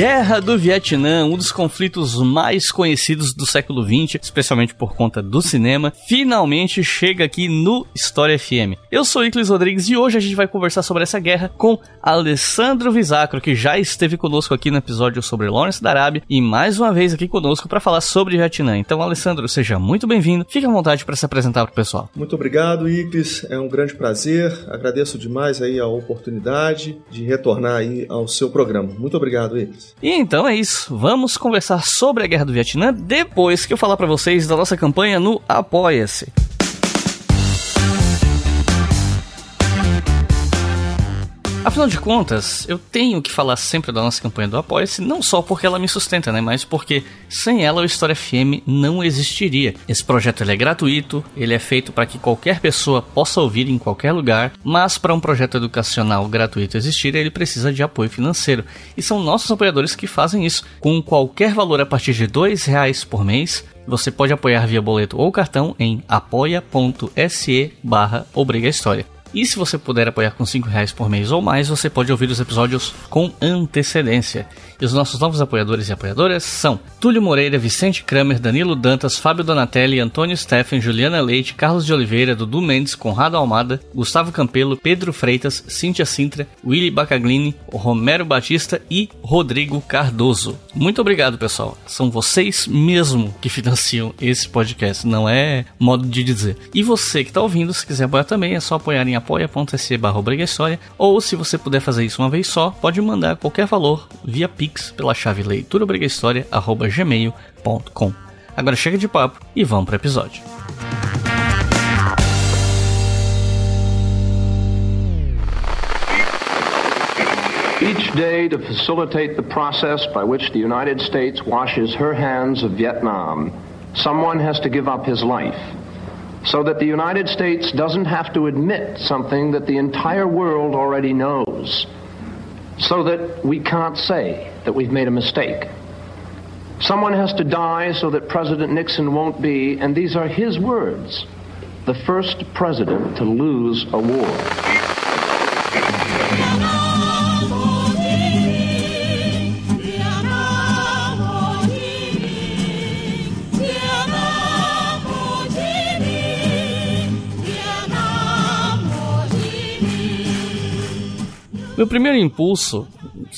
Guerra do Vietnã, um dos conflitos mais conhecidos do século XX, especialmente por conta do cinema, finalmente chega aqui no História FM. Eu sou Iclis Rodrigues e hoje a gente vai conversar sobre essa guerra com Alessandro Visacro, que já esteve conosco aqui no episódio sobre Lawrence da Arábia e mais uma vez aqui conosco para falar sobre Vietnã. Então, Alessandro, seja muito bem-vindo. Fique à vontade para se apresentar para o pessoal. Muito obrigado, Iclis. É um grande prazer. Agradeço demais aí a oportunidade de retornar aí ao seu programa. Muito obrigado, Iclis. E então é isso. Vamos conversar sobre a Guerra do Vietnã depois que eu falar para vocês da nossa campanha no Apoia-se. Afinal de contas, eu tenho que falar sempre da nossa campanha do Apoia-se, não só porque ela me sustenta, né? Mas porque sem ela o História FM não existiria. Esse projeto é gratuito, ele é feito para que qualquer pessoa possa ouvir em qualquer lugar, mas para um projeto educacional gratuito existir, ele precisa de apoio financeiro. E são nossos apoiadores que fazem isso. Com qualquer valor a partir de dois reais por mês, você pode apoiar via boleto ou cartão em apoia.se barra História. E se você puder apoiar com 5 reais por mês ou mais, você pode ouvir os episódios com antecedência. E os nossos novos apoiadores e apoiadoras são Túlio Moreira, Vicente Kramer, Danilo Dantas, Fábio Donatelli, Antônio Steffen, Juliana Leite, Carlos de Oliveira, Dudu Mendes, Conrado Almada, Gustavo Campelo, Pedro Freitas, Cíntia Sintra, Willy Bacaglini, Romero Batista e Rodrigo Cardoso. Muito obrigado, pessoal. São vocês mesmo que financiam esse podcast, não é modo de dizer. E você que está ouvindo, se quiser apoiar também, é só apoiar em apoia.se barra ou se você puder fazer isso uma vez só, pode mandar qualquer valor via Pix Pix pela chave leituraobrigahistoria.gmail.com. Agora chega de papo e vamos para o episódio. Each day to facilitate the process by which the United States washes her hands of Vietnam, someone has to give up his life. So that the United States doesn't have to admit something that the entire world already knows. So that we can't say that we've made a mistake. Someone has to die so that President Nixon won't be, and these are his words, the first president to lose a war. Meu primeiro impulso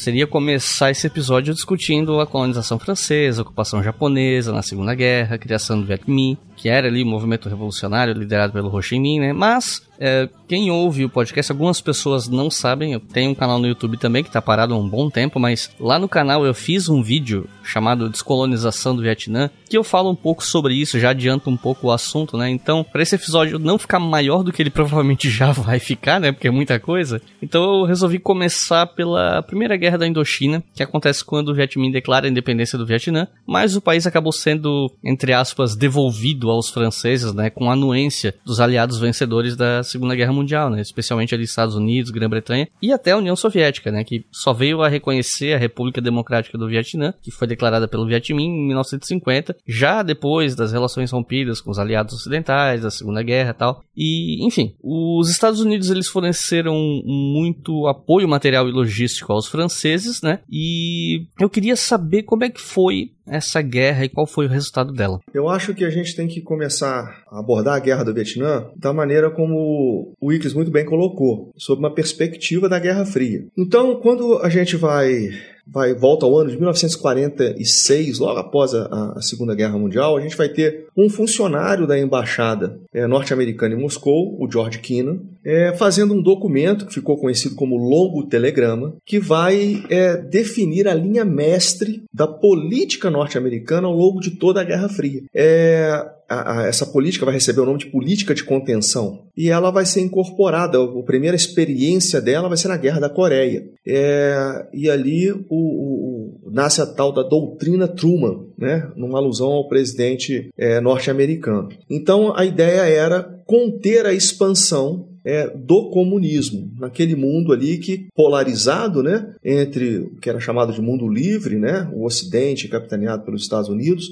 seria começar esse episódio discutindo a colonização francesa, a ocupação japonesa na Segunda Guerra, a criação do Viet Minh, que era ali o movimento revolucionário liderado pelo Ho Chi Minh, né? Mas é, quem ouve o podcast, algumas pessoas não sabem, eu tenho um canal no YouTube também que está parado há um bom tempo, mas lá no canal eu fiz um vídeo chamado Descolonização do Vietnã, que eu falo um pouco sobre isso, já adianto um pouco o assunto, né? Então, para esse episódio não ficar maior do que ele provavelmente já vai ficar, né? Porque é muita coisa. Então eu resolvi começar pela Primeira Guerra da Indochina, que acontece quando o Viet Minh declara a independência do Vietnã, mas o país acabou sendo, entre aspas, devolvido aos franceses, né? Com a anuência dos aliados vencedores da Segunda Guerra Mundial, né? Especialmente ali Estados Unidos, Grã-Bretanha e até a União Soviética, né? Que só veio a reconhecer a República Democrática do Vietnã, que foi declarada pelo Viet Minh em 1950, já depois das relações rompidas com os aliados ocidentais, da Segunda Guerra e tal. E, enfim, os Estados Unidos eles forneceram muito apoio material e logístico aos franceses, né? E eu queria saber como é que foi essa guerra e qual foi o resultado dela? Eu acho que a gente tem que começar a abordar a guerra do Vietnã da maneira como o Wickes muito bem colocou, sob uma perspectiva da Guerra Fria. Então, quando a gente vai vai volta ao ano de 1946, logo após a, a, Segunda Guerra Mundial, a gente vai ter um funcionário da embaixada é, norte-americana em Moscou, o George Kennan, é, fazendo um documento que ficou conhecido como Longo Telegrama, que vai é, definir a linha mestre da política norte-americana ao longo de toda a Guerra Fria. É, a, a, essa política vai receber o nome de política de contenção e ela vai ser incorporada. A primeira experiência dela vai ser na Guerra da Coreia. É, e ali o, o, o, nasce a tal da doutrina Truman, né, numa alusão ao presidente é, norte-americano. Então a ideia era conter a expansão é, do comunismo, naquele mundo ali que polarizado, né, entre o que era chamado de mundo livre, né, o Ocidente capitaneado pelos Estados Unidos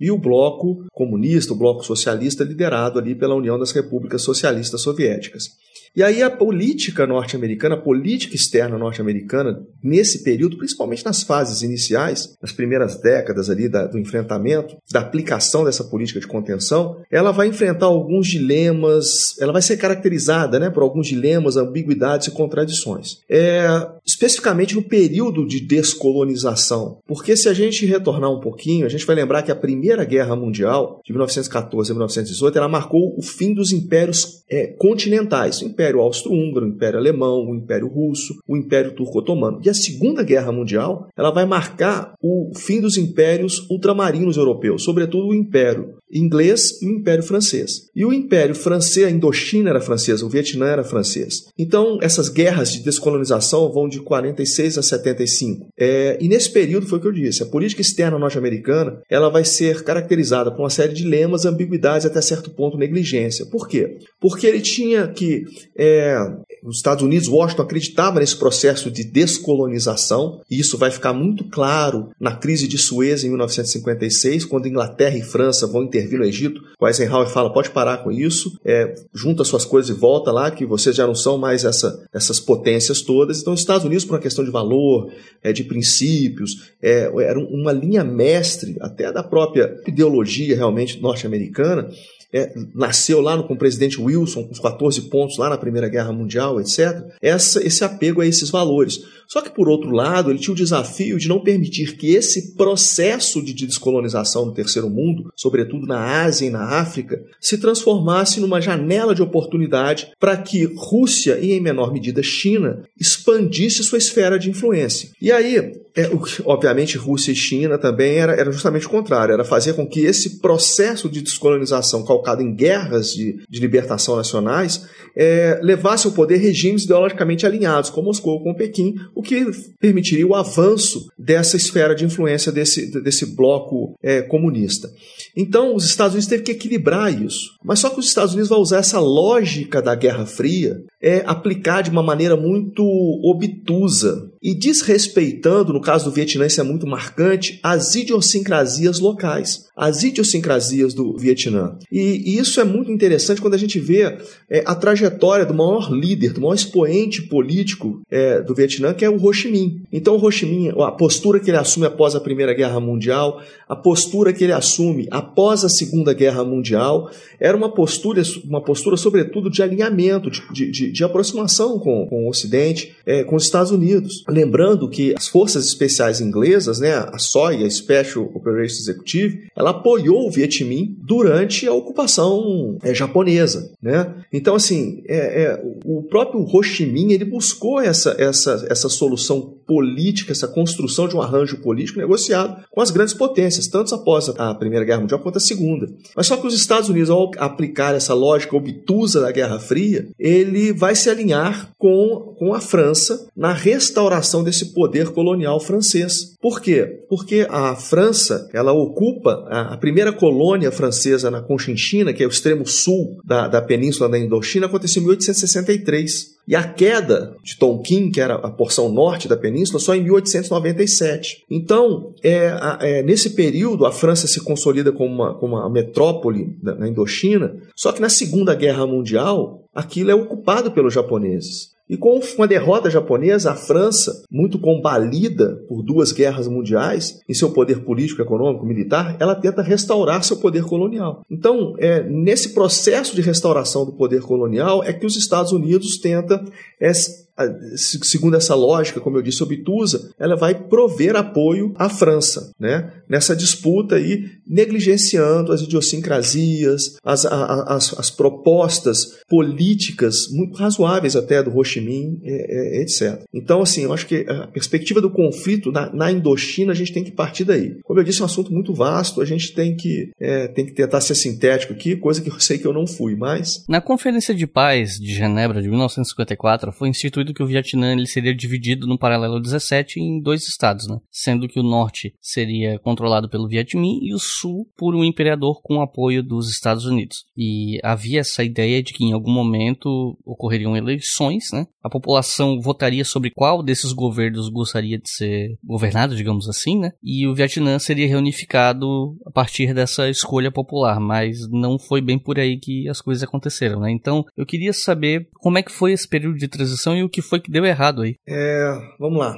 e o bloco comunista, o bloco socialista liderado ali pela União das Repúblicas Socialistas Soviéticas. E aí a política norte-americana, a política externa norte-americana, nesse período, principalmente nas fases iniciais, nas primeiras décadas ali da, do enfrentamento, da aplicação dessa política de contenção, ela vai enfrentar alguns dilemas, ela vai ser caracterizada né, por alguns dilemas, ambiguidades e contradições. É, especificamente no período de descolonização. Porque se a gente retornar um pouquinho, a gente vai lembrar que a Primeira Guerra Mundial, de 1914 a 1918, ela marcou o fim dos impérios é, continentais Império Austro-Húngaro, o Império Alemão, o Império Russo, o Império Turco-Otomano. E a Segunda Guerra Mundial, ela vai marcar o fim dos impérios ultramarinos europeus, sobretudo o Império inglês e o Império Francês. E o Império Francês, a Indochina era francesa, o Vietnã era francês. Então, essas guerras de descolonização vão de 46 a 75. É, e nesse período foi o que eu disse, a política externa norte-americana ela vai ser caracterizada por uma série de dilemas, ambiguidades até certo ponto negligência. Por quê? Porque ele tinha que é, os Estados Unidos, Washington acreditava nesse processo de descolonização, e isso vai ficar muito claro na crise de Suez em 1956, quando Inglaterra e França vão intervir no Egito. O Eisenhower fala: pode parar com isso, é, junta suas coisas e volta lá, que vocês já não são mais essa, essas potências todas. Então, os Estados Unidos, por uma questão de valor, é, de princípios, é, era uma linha mestre, até da própria ideologia realmente norte-americana, é, nasceu lá no, com o presidente Wilson, com os 14 pontos lá na Primeira Guerra Mundial, etc., essa, esse apego a esses valores. Só que, por outro lado, ele tinha o desafio de não permitir que esse processo de descolonização no terceiro mundo, sobretudo na Ásia e na África, se transformasse numa janela de oportunidade para que Rússia e, em menor medida, China expandisse sua esfera de influência. E aí, é, obviamente, Rússia e China também era, era justamente o contrário, era fazer com que esse processo de descolonização calcado em guerras de, de libertação nacionais é, levasse ao poder regimes ideologicamente alinhados, com Moscou ou com Pequim, o que permitiria o avanço dessa esfera de influência desse, desse bloco é, comunista. Então, os Estados Unidos teve que equilibrar isso. Mas só que os Estados Unidos vai usar essa lógica da Guerra Fria é aplicar de uma maneira muito obtusa e desrespeitando, no caso do Vietnã, isso é muito marcante, as idiosincrasias locais, as idiosincrasias do Vietnã. E, e isso é muito interessante quando a gente vê é, a trajetória do maior líder, do maior expoente político é, do Vietnã, que é o Ho Chi Minh. Então, o Ho Chi Minh, a postura que ele assume após a Primeira Guerra Mundial, a postura que ele assume após a Segunda Guerra Mundial, era uma postura, uma postura sobretudo, de alinhamento, de, de, de aproximação com, com o Ocidente, é, com os Estados Unidos. Lembrando que as forças especiais inglesas, né, a SOI, a Special Operations Executive, ela apoiou o Viet Minh durante a ocupação é, japonesa. Né? Então, assim, é, é, o próprio Ho Chi Minh ele buscou essa, essa, essa solução política, essa construção de um arranjo político negociado com as grandes potências, tanto após a Primeira Guerra Mundial quanto a Segunda. Mas só que os Estados Unidos, ao aplicar essa lógica obtusa da Guerra Fria, ele vai se alinhar com, com a França na restauração desse poder colonial francês. Por quê? Porque a França ela ocupa a primeira colônia francesa na Conchinchina, que é o extremo sul da, da península da Indochina, aconteceu em 1863. E a queda de Tonkin, que era a porção norte da península, só em 1897. Então, é, é, nesse período, a França se consolida como uma, como uma metrópole na Indochina, só que na Segunda Guerra Mundial, aquilo é ocupado pelos japoneses. E com uma derrota japonesa, a França, muito combalida por duas guerras mundiais, em seu poder político, econômico, militar, ela tenta restaurar seu poder colonial. Então, é, nesse processo de restauração do poder colonial, é que os Estados Unidos tenta é, segundo essa lógica, como eu disse, obtusa, ela vai prover apoio à França, né? Nessa disputa aí, negligenciando as idiosincrasias, as, as, as propostas políticas muito razoáveis até do Ho Chi Minh, é, é, etc. Então, assim, eu acho que a perspectiva do conflito na, na, Indochina, a gente tem que partir daí. Como eu disse, é um assunto muito vasto, a gente tem que, é, tem que tentar ser sintético aqui, coisa que eu sei que eu não fui, mas... Na Conferência de Paz de Genebra de 1954, foi instituído período que o Vietnã ele seria dividido no paralelo 17 em dois estados, né? Sendo que o norte seria controlado pelo Viet Minh e o sul por um imperador com apoio dos Estados Unidos. E havia essa ideia de que em algum momento ocorreriam eleições, né? A população votaria sobre qual desses governos gostaria de ser governado, digamos assim, né? E o Vietnã seria reunificado a partir dessa escolha popular, mas não foi bem por aí que as coisas aconteceram, né? Então, eu queria saber como é que foi esse período de transição e o que foi que deu errado aí. É, vamos lá.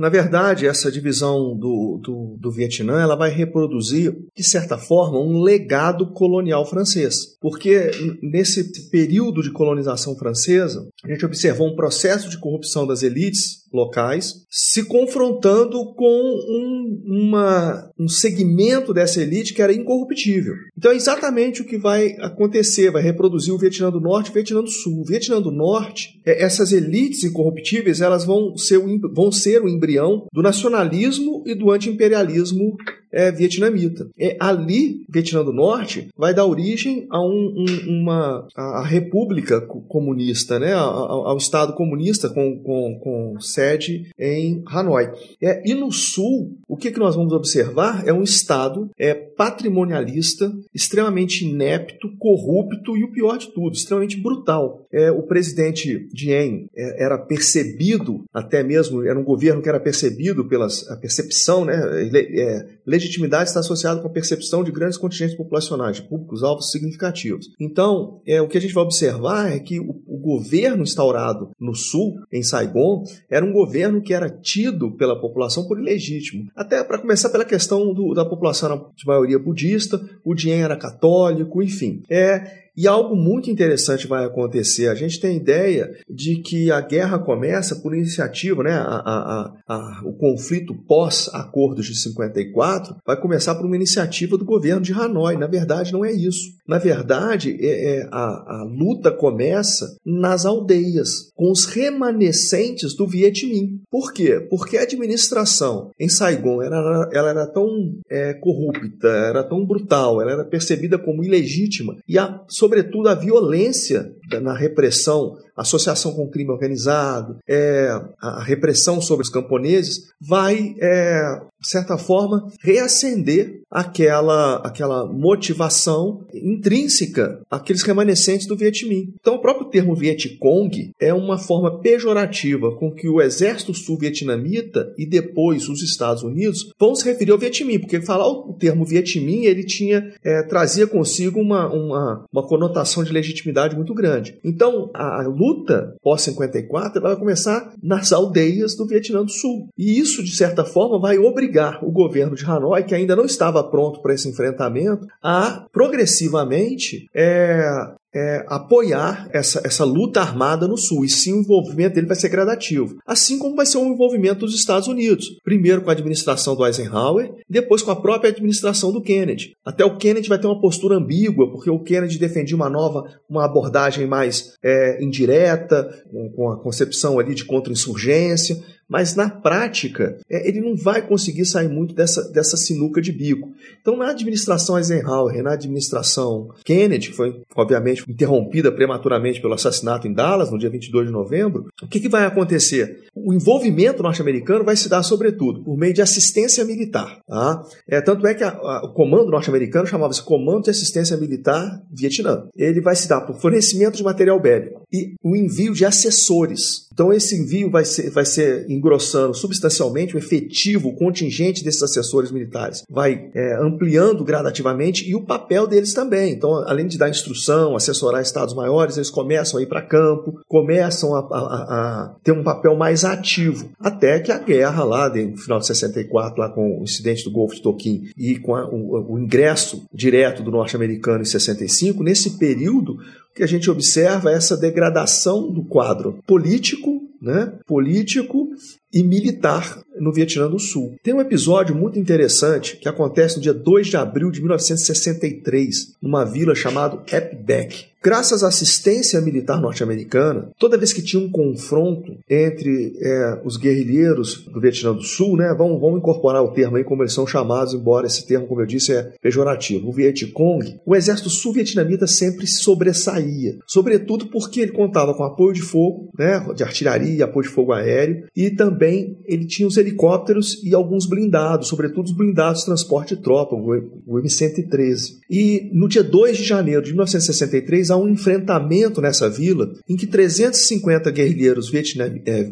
Na verdade, essa divisão do, do, do, Vietnã ela vai reproduzir, de certa forma, um legado colonial francês. Porque nesse período de colonização francesa, a gente observou um processo de corrupção das elites locais, se confrontando com um, uma, um segmento dessa elite que era incorruptível. Então é exatamente o que vai acontecer, vai reproduzir o Vietnã do Norte e o Vietnã do Sul. O Vietnã do Norte, é, essas elites incorruptíveis, elas vão ser, vão ser o embrião do nacionalismo e do anti-imperialismo é, vietnamita. É, ali, Vietnã do Norte vai dar origem a um, um, uma a, a república comunista, né, ao, ao Estado comunista com, com, com sede em Hanoi. É, e no Sul, o que, que nós vamos observar é um Estado é, patrimonialista, extremamente inepto, corrupto e o pior de tudo, extremamente brutal. É, o presidente Dien é, era percebido, até mesmo, era um governo que era percebido pela percepção, né, é, legitimidade está associada com a percepção de grandes contingentes populacionais, de públicos-alvos significativos. Então, é, o que a gente vai observar é que o, o governo instaurado no Sul, em Saigon, era um governo que era tido pela população por ilegítimo. Até para começar pela questão do, da população de maioria budista, o Dien era católico, enfim. É, e algo muito interessante vai acontecer. A gente tem ideia de que a guerra começa por iniciativa, né? A, a, a, o conflito pós-acordos de 54 vai começar por uma iniciativa do governo de Hanoi. Na verdade, não é isso. Na verdade, é, é, a, luta começa nas aldeias, com os remanescentes do Viet Minh. Por quê? Porque a administração em Saigon era, ela era tão é, corrupta, era tão brutal, ela era percebida como ilegítima e a sobretudo, a violência na repressão, associação com crime organizado, é, a repressão sobre os camponeses, vai, é, de certa forma, reacender aquela, aquela motivação intrínseca àqueles remanescentes do Viet Minh. Então, o próprio termo Vietcong é uma forma pejorativa com que o exército sul-vietnamita e depois os Estados Unidos vão se referir ao Viet Minh, porque falar o termo Viet Minh ele tinha, é, trazia consigo uma, uma, uma conotação de legitimidade muito grande. Então, a, a luta pós-54 vai começar nas aldeias do Vietnã do Sul. E isso, de certa forma, vai obrigar o governo de Hanoi, que ainda não estava pronto para esse enfrentamento, a progressivamente é, é, apoiar essa, essa luta armada no Sul. E sim, o envolvimento dele vai ser gradativo. Assim como vai ser o envolvimento dos Estados Unidos. Primeiro com a administração do Eisenhower, depois com a própria administração do Kennedy. Até o Kennedy vai ter uma postura ambígua, porque o Kennedy defendia uma nova, uma abordagem mais é, indireta, com, com a concepção ali de contra-insurgência mas na prática é, ele não vai conseguir sair muito dessa, dessa sinuca de bico. Então, na administração Eisenhower, na administração Kennedy, que foi obviamente interrompida prematuramente pelo assassinato em Dallas no dia 22 de novembro, o que, que vai acontecer? O envolvimento norte-americano vai se dar, sobretudo, por meio de assistência militar. Tá? É, tanto é que a, a, o comando norte-americano chamava-se Comando de Assistência Militar Vietnã. Ele vai se dar por fornecimento de material bélico e o envio de assessores. Então, esse envio vai ser, vai ser engrossando substancialmente o efetivo, o contingente desses assessores militares. Vai é, ampliando gradativamente e o papel deles também. Então, além de dar instrução, assessorar estados maiores, eles começam a ir para campo, começam a, a, a, ter um papel mais ativo. Até que a guerra lá, no final de 64, lá com o incidente do Golfo de Tonkin e com o, o ingresso direto do norte-americano em 65, nesse período, o que a gente observa é essa degradação do quadro político né, político e militar no Vietnã do Sul. Tem um episódio muito interessante que acontece no dia 2 de abril de 1963, numa vila chamada Epbeck. Graças à assistência militar norte-americana, toda vez que tinha um confronto entre é, os guerrilheiros do Vietnã do Sul, né, vamos, vamos incorporar o termo aí como eles são chamados, embora esse termo, como eu disse, é pejorativo. O Vietcong, o exército sul-vietnamita sempre se sobressaía, sobretudo porque ele contava com apoio de fogo, né, de artilharia, apoio de fogo aéreo, e também ele tinha os helicópteros e alguns blindados, sobretudo os blindados de transporte de tropa, o M-113. E no dia 2 de janeiro de 1963, há um enfrentamento nessa vila em que 350 guerrilheiros Vietnam, é,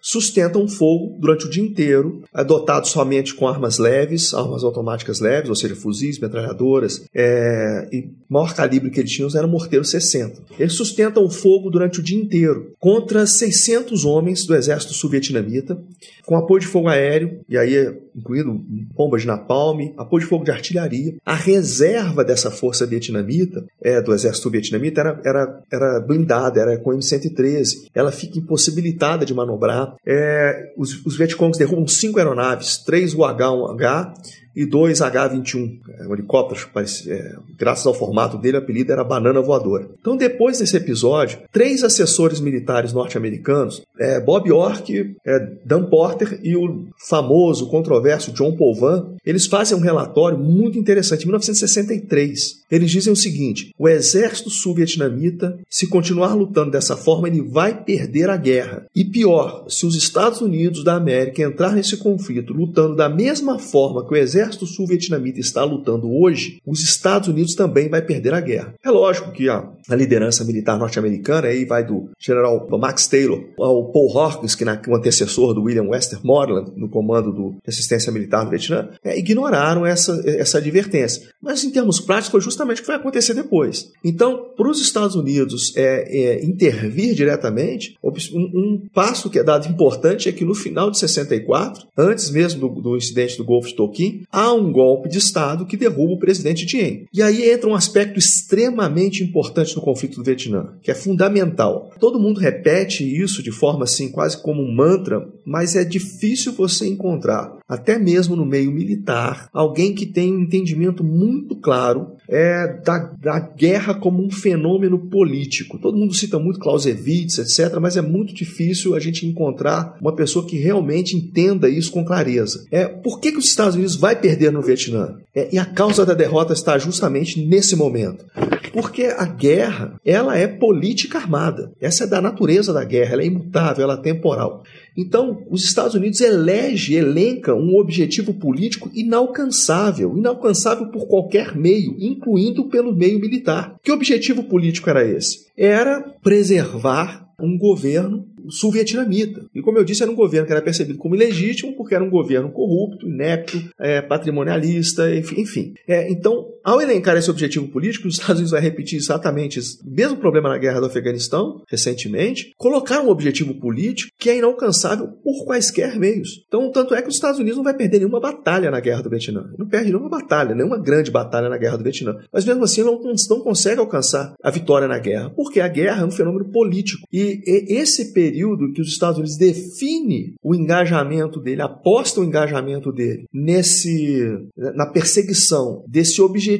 sustentam fogo durante o dia inteiro, adotados somente com armas leves, armas automáticas leves, ou seja, fuzis, metralhadoras, é, e maior calibre que eles tinham era morteiro 60. Eles sustentam o fogo durante o dia inteiro contra 600 homens do exército sul-vietnamita, com apoio de fogo aéreo, e aí incluindo bombas de napalm, apoio de fogo de artilharia. A reserva dessa força vietnamita, é, do exército vietnamita, era, era, era blindada, era com M113. Ela fica impossibilitada de manobrar. É, os, os Vietcongs derrubam cinco aeronaves, três UH-1H e dois H-21, é, um helicóptero, é, graças ao formato dele, o apelido era Banana Voadora. Então, depois desse episódio, três assessores militares norte-americanos, é, Bob York, é, Dan Porter e o famoso, controverso John Polvan, eles fazem um relatório muito interessante, em 1963. Eles dizem o seguinte: o exército sul-vietnamita, se continuar lutando dessa forma, ele vai perder a guerra. E pior, se os Estados Unidos da América entrar nesse conflito lutando da mesma forma que o exército exército sul-vietnamita está lutando hoje, os Estados Unidos também vai perder a guerra. É lógico que a, a liderança militar norte-americana, aí vai do general Max Taylor ao Paul Hawkins, que é o antecessor do William Westmoreland no comando do assistência militar do Vietnã, é, ignoraram essa, essa advertência. Mas em termos práticos foi justamente o que vai acontecer depois. Então, para os Estados Unidos é, é, intervir diretamente, um, um, passo que é dado importante é que no final de 64, antes mesmo do, do incidente do Golfo de Tonkin, há um golpe de Estado que derruba o presidente Diem. E aí entra um aspecto extremamente importante no conflito do Vietnã, que é fundamental. Todo mundo repete isso de forma assim, quase como um mantra, mas é difícil você encontrar, até mesmo no meio militar, alguém que tem um entendimento muito claro é, da, da guerra como um fenômeno político. Todo mundo cita muito Clausewitz, etc., mas é muito difícil a gente encontrar uma pessoa que realmente entenda isso com clareza. É, por que, que os Estados Unidos vai perder no Vietnã? É, e a causa da derrota está justamente nesse momento. Porque a guerra, ela é política armada. Essa é da natureza da guerra, ela é imutável, ela é temporal. Então, os Estados Unidos elege, elenca um objetivo político inalcançável, inalcançável por qualquer meio, incluindo pelo meio militar. Que objetivo político era esse? Era preservar um governo sul-vietnamita. E como eu disse, era um governo que era percebido como ilegítimo, porque era um governo corrupto, inepto, é, patrimonialista, enfim. É, então, ao elencar esse objetivo político, os Estados Unidos vai repetir exatamente o mesmo problema na guerra do Afeganistão, recentemente, colocar um objetivo político que é inalcançável por quaisquer meios. Então, tanto é que os Estados Unidos não vai perder nenhuma batalha na guerra do Vietnã. Não perde nenhuma batalha, nenhuma grande batalha na guerra do Vietnã. Mas mesmo assim, não, não consegue alcançar a vitória na guerra, porque a guerra é um fenômeno político. E, esse período que os Estados Unidos define o engajamento dele, aposta o engajamento dele nesse na perseguição desse objetivo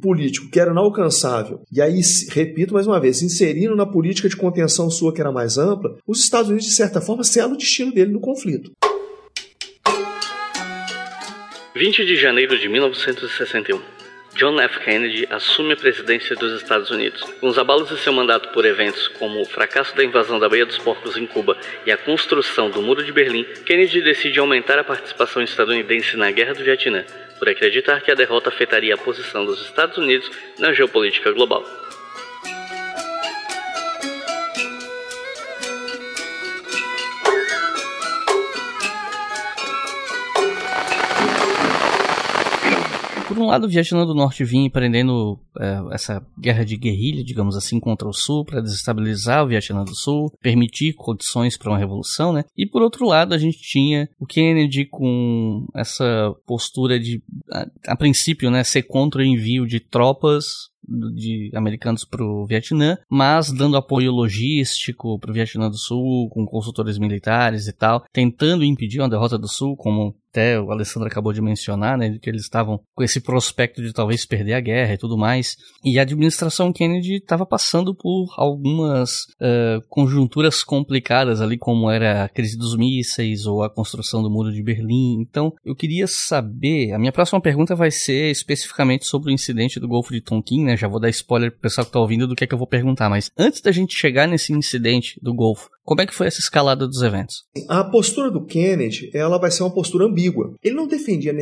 político que era inalcançável. E aí, repito mais uma vez, inserindo na política de contenção sua que era mais ampla, os Estados Unidos de certa forma selam o destino dele no conflito. 20 de janeiro de 1961 John F. Kennedy assume a presidência dos Estados Unidos. Com os abalos de seu mandato por eventos como o fracasso da invasão da Baía dos Porcos em Cuba e a construção do Muro de Berlim, Kennedy decide aumentar a participação estadunidense na Guerra do Vietnã, por acreditar que a derrota afetaria a posição dos Estados Unidos na geopolítica global. Por um lado, o Vietnã do Norte vinha empreendendo é, essa guerra de guerrilha, digamos assim, contra o Sul, para desestabilizar o Vietnã do Sul, permitir condições para uma revolução, né? E por outro lado, a gente tinha o Kennedy com essa postura de, a, a princípio, né, ser contra o envio de tropas de americanos para o Vietnã, mas dando apoio logístico para o Vietnã do Sul, com consultores militares e tal, tentando impedir uma derrota do Sul, como até o Alessandro acabou de mencionar, né, que eles estavam com esse prospecto de talvez perder a guerra e tudo mais. E a administração Kennedy estava passando por algumas uh, conjunturas complicadas ali, como era a crise dos mísseis ou a construção do muro de Berlim. Então, eu queria saber, a minha próxima pergunta vai ser especificamente sobre o incidente do Golfo de Tonkin, né? Já vou dar spoiler pro pessoal que tá ouvindo do que é que eu vou perguntar, mas antes da gente chegar nesse incidente do Golfo, como é que foi essa escalada dos eventos? A postura do Kennedy, ela vai ser uma postura ambígua. Ele não defendia,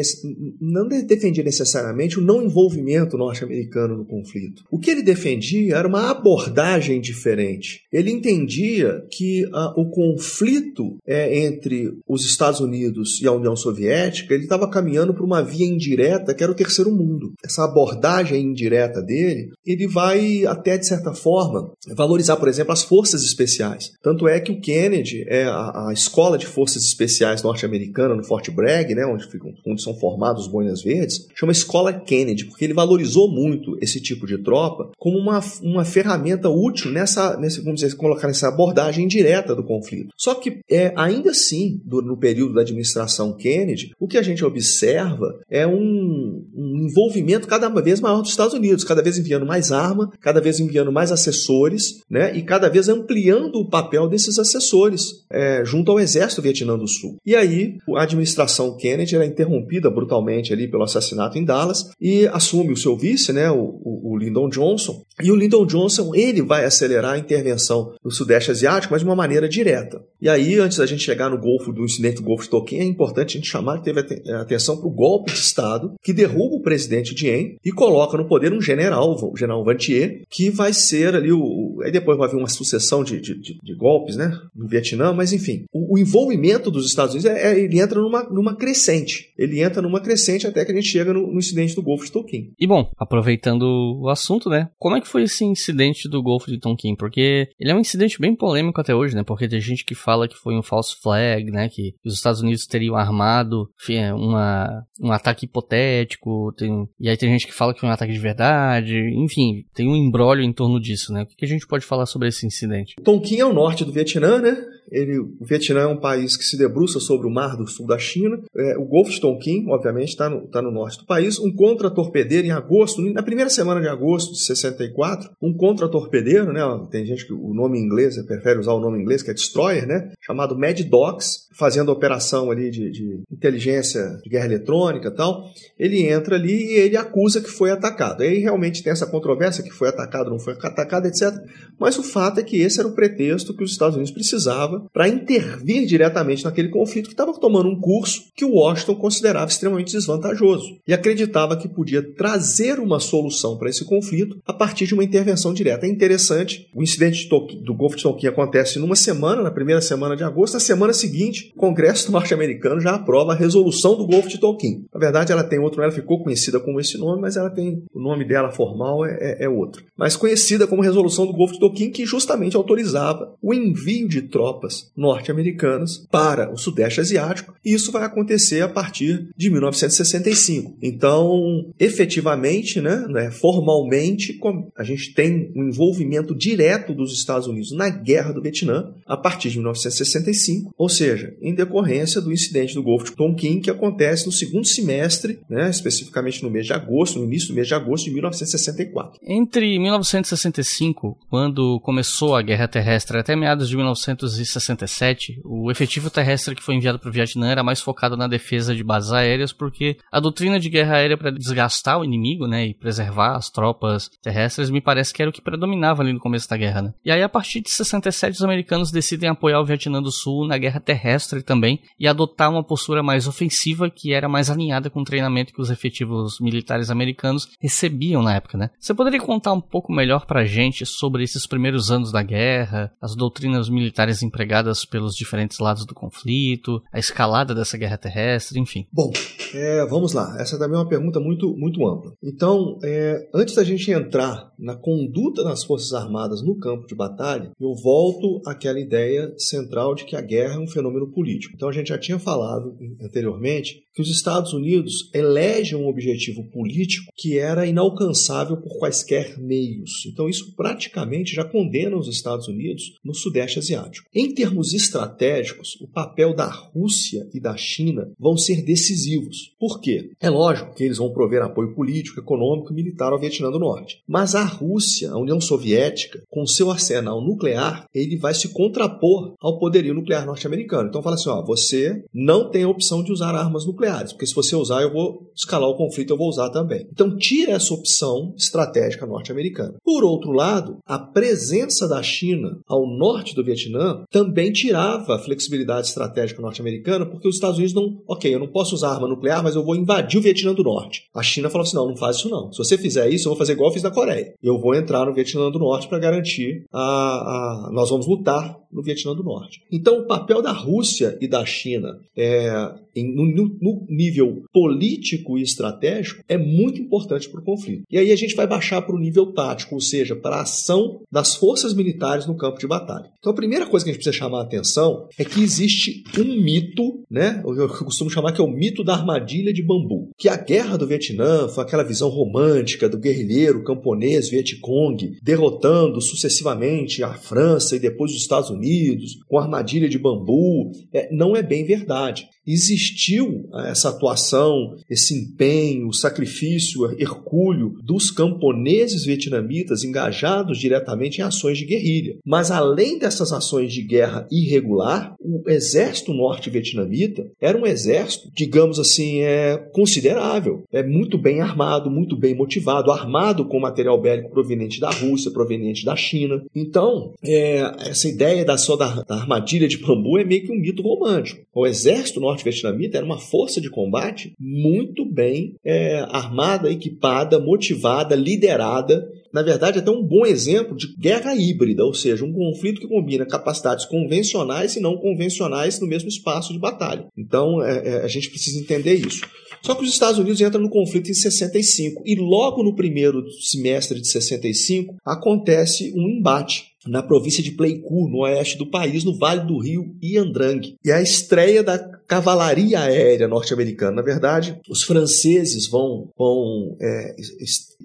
não defendia necessariamente o não envolvimento norte-americano no conflito. O que ele defendia era uma abordagem diferente. Ele entendia que a, o conflito é, entre os Estados Unidos e a União Soviética, ele estava caminhando para uma via indireta que era o terceiro mundo. Essa abordagem indireta dele, ele vai até de certa forma valorizar, por exemplo, as forças especiais. Tanto é é que o Kennedy, é a, a escola de forças especiais norte-americana no Fort Bragg, né, onde, ficam, onde são formados os boinas verdes, chama Escola Kennedy, porque ele valorizou muito esse tipo de tropa como uma, uma ferramenta útil nessa, nesse, vamos dizer, colocar nessa abordagem direta do conflito. Só que é, ainda assim, do, no período da administração Kennedy, o que a gente observa é um, um envolvimento cada vez maior dos Estados Unidos, cada vez enviando mais arma, cada vez enviando mais assessores, né, e cada vez ampliando o papel desse esses assessores é, junto ao exército Vietnã do Sul. E aí a administração Kennedy era interrompida brutalmente ali pelo assassinato em Dallas e assume o seu vice, né, o, o, o Lyndon Johnson. E o Lyndon Johnson ele vai acelerar a intervenção no Sudeste Asiático, mas de uma maneira direta. E aí, antes da gente chegar no Golfo do incidente do Golfo de Tonkin, é importante a gente chamar que teve atenção para o golpe de Estado que derruba o presidente Diem e coloca no poder um general, o general Vantier, que vai ser ali o. Aí depois vai haver uma sucessão de, de, de golpes né? No Vietnã, mas enfim. O, o envolvimento dos Estados Unidos, é, é, ele entra numa, numa crescente. Ele entra numa crescente até que a gente chega no, no incidente do Golfo de Tonkin. E bom, aproveitando o assunto, né? Como é que foi esse incidente do Golfo de Tonkin? Porque ele é um incidente bem polêmico até hoje, né? Porque tem gente que fala que foi um false flag, né? Que os Estados Unidos teriam armado enfim, é, uma, um ataque hipotético. Tem, e aí tem gente que fala que foi um ataque de verdade. Enfim, tem um embrólio em torno disso, né? O que a gente pode falar sobre esse incidente? Tonkin é o norte do Vietnã Vietnã, né? Ele, o Vietnã é um país que se debruça sobre o mar do sul da China. É, o Golfo de Tonkin, obviamente, está no, tá no norte do país. Um contra-torpedeiro em agosto, na primeira semana de agosto de 64, um contra-torpedeiro, né? Tem gente que o nome inglês, prefere usar o nome inglês, que é Destroyer, né? Chamado Mad Dogs, fazendo operação ali de, de inteligência de guerra eletrônica e tal. Ele entra ali e ele acusa que foi atacado. Aí realmente tem essa controvérsia que foi atacado, não foi atacado, etc. Mas o fato é que esse era o pretexto que os Estados Unidos precisavam para intervir diretamente naquele conflito que estava tomando um curso que Washington considerava extremamente desvantajoso e acreditava que podia trazer uma solução para esse conflito a partir de uma intervenção direta. É interessante, o incidente do Golfo de Tonkin acontece numa semana, na primeira semana de agosto, na semana seguinte, o Congresso norte-americano já aprova a resolução do Golfo de Tonkin. Na verdade, ela tem outro, ela ficou conhecida como esse nome, mas ela tem o nome dela formal é, é, é outro. Mas conhecida como resolução do Golfo de Tonkin, que justamente autorizava o envio de tropas norte-americanas para o Sudeste Asiático, e isso vai acontecer a partir de 1965. Então, efetivamente, né, né, formalmente, a gente tem um envolvimento direto dos Estados Unidos na Guerra do Vietnã a partir de 1965, ou seja, em decorrência do incidente do Golfo de Tonkin, que acontece no segundo semestre, né, especificamente no mês de agosto, no início do mês de agosto de 1964. Entre 1965, quando começou a Guerra Terrestre, até meados de 1967, o efetivo terrestre que foi enviado para o Vietnã era mais focado na defesa de bases aéreas, porque a doutrina de guerra aérea para desgastar o inimigo, né, e preservar as tropas terrestres, me parece que era o que predominava ali no começo da guerra, né? E aí a partir de 67 os americanos decidem apoiar o Vietnã do Sul na guerra terrestre também e adotar uma postura mais ofensiva que era mais alinhada com o treinamento que os efetivos militares americanos recebiam na época, né? Você poderia contar um pouco melhor pra gente sobre esses primeiros anos da guerra, as doutrinas militares empregadas pelos diferentes lados do conflito, a escalada dessa guerra terrestre, enfim. Bom, É, vamos lá, essa também é uma pergunta muito, muito ampla. Então, é, antes da gente entrar na conduta das Forças Armadas no campo de batalha, eu volto àquela ideia central de que a guerra é um fenômeno político. Então, a gente já tinha falado anteriormente que os Estados Unidos elegem um objetivo político que era inalcançável por quaisquer meios. Então, isso praticamente já condena os Estados Unidos no Sudeste Asiático. Em termos estratégicos, o papel da Rússia e da China vão ser decisivos. Por quê? É lógico que eles vão prover apoio político, econômico e militar ao Vietnã do Norte. Mas a Rússia, a União Soviética, com seu arsenal nuclear, ele vai se contrapor ao poderio nuclear norte-americano. Então fala assim, ó, você não tem a opção de usar armas nucleares, porque se você usar, eu vou escalar o conflito, eu vou usar também. Então tira essa opção estratégica norte-americana. Por outro lado, a presença da China ao norte do Vietnã também tirava a flexibilidade estratégica norte-americana, porque os Estados Unidos não, ok, eu não posso usar arma nuclear, mas eu vou invadir o Vietnã do Norte. A China falou assim: não, não faz isso não. Se você fizer isso, eu vou fazer igual eu fiz na Coreia. Eu vou entrar no Vietnã do Norte para garantir a, a. Nós vamos lutar no Vietnã do Norte. Então, o papel da Rússia e da China é, em, no, no, nível político e estratégico é muito importante para o conflito. E aí a gente vai baixar para o nível tático, ou seja, para a ação das forças militares no campo de batalha. Então, a primeira coisa que a gente precisa chamar a atenção é que existe um mito, né? Eu costumo chamar que é o mito da armadilha de bambu. Que a guerra do Vietnã foi aquela visão romântica do guerrilheiro camponês Vietcong derrotando sucessivamente a França e depois os Estados Unidos Unidos, com armadilha de bambu. É, não é bem verdade existiu ah, essa atuação, esse empenho, sacrifício hercúleo dos camponeses vietnamitas engajados diretamente em ações de guerrilha. Mas além dessas ações de guerra irregular, o exército norte-vietnamita era um exército, digamos assim, é considerável, é muito bem armado, muito bem motivado, armado com material bélico proveniente da Rússia, proveniente da China. Então, é, essa ideia da só da, da armadilha de bambu é meio que um mito romântico. O exército norte norte-vietnamita era uma força de combate muito bem é, armada, equipada, motivada, liderada. Na verdade, até um bom exemplo de guerra híbrida, ou seja, um conflito que combina capacidades convencionais e não convencionais no mesmo espaço de batalha. Então, é, é, a gente precisa entender isso. Só que os Estados Unidos entram no conflito em 65 e logo no primeiro semestre de 65 acontece um embate na província de Pleiku, no oeste do país, no Vale do Rio Iandrang. E a estreia da cavalaria aérea norte-americana. Na verdade, os franceses vão, vão é,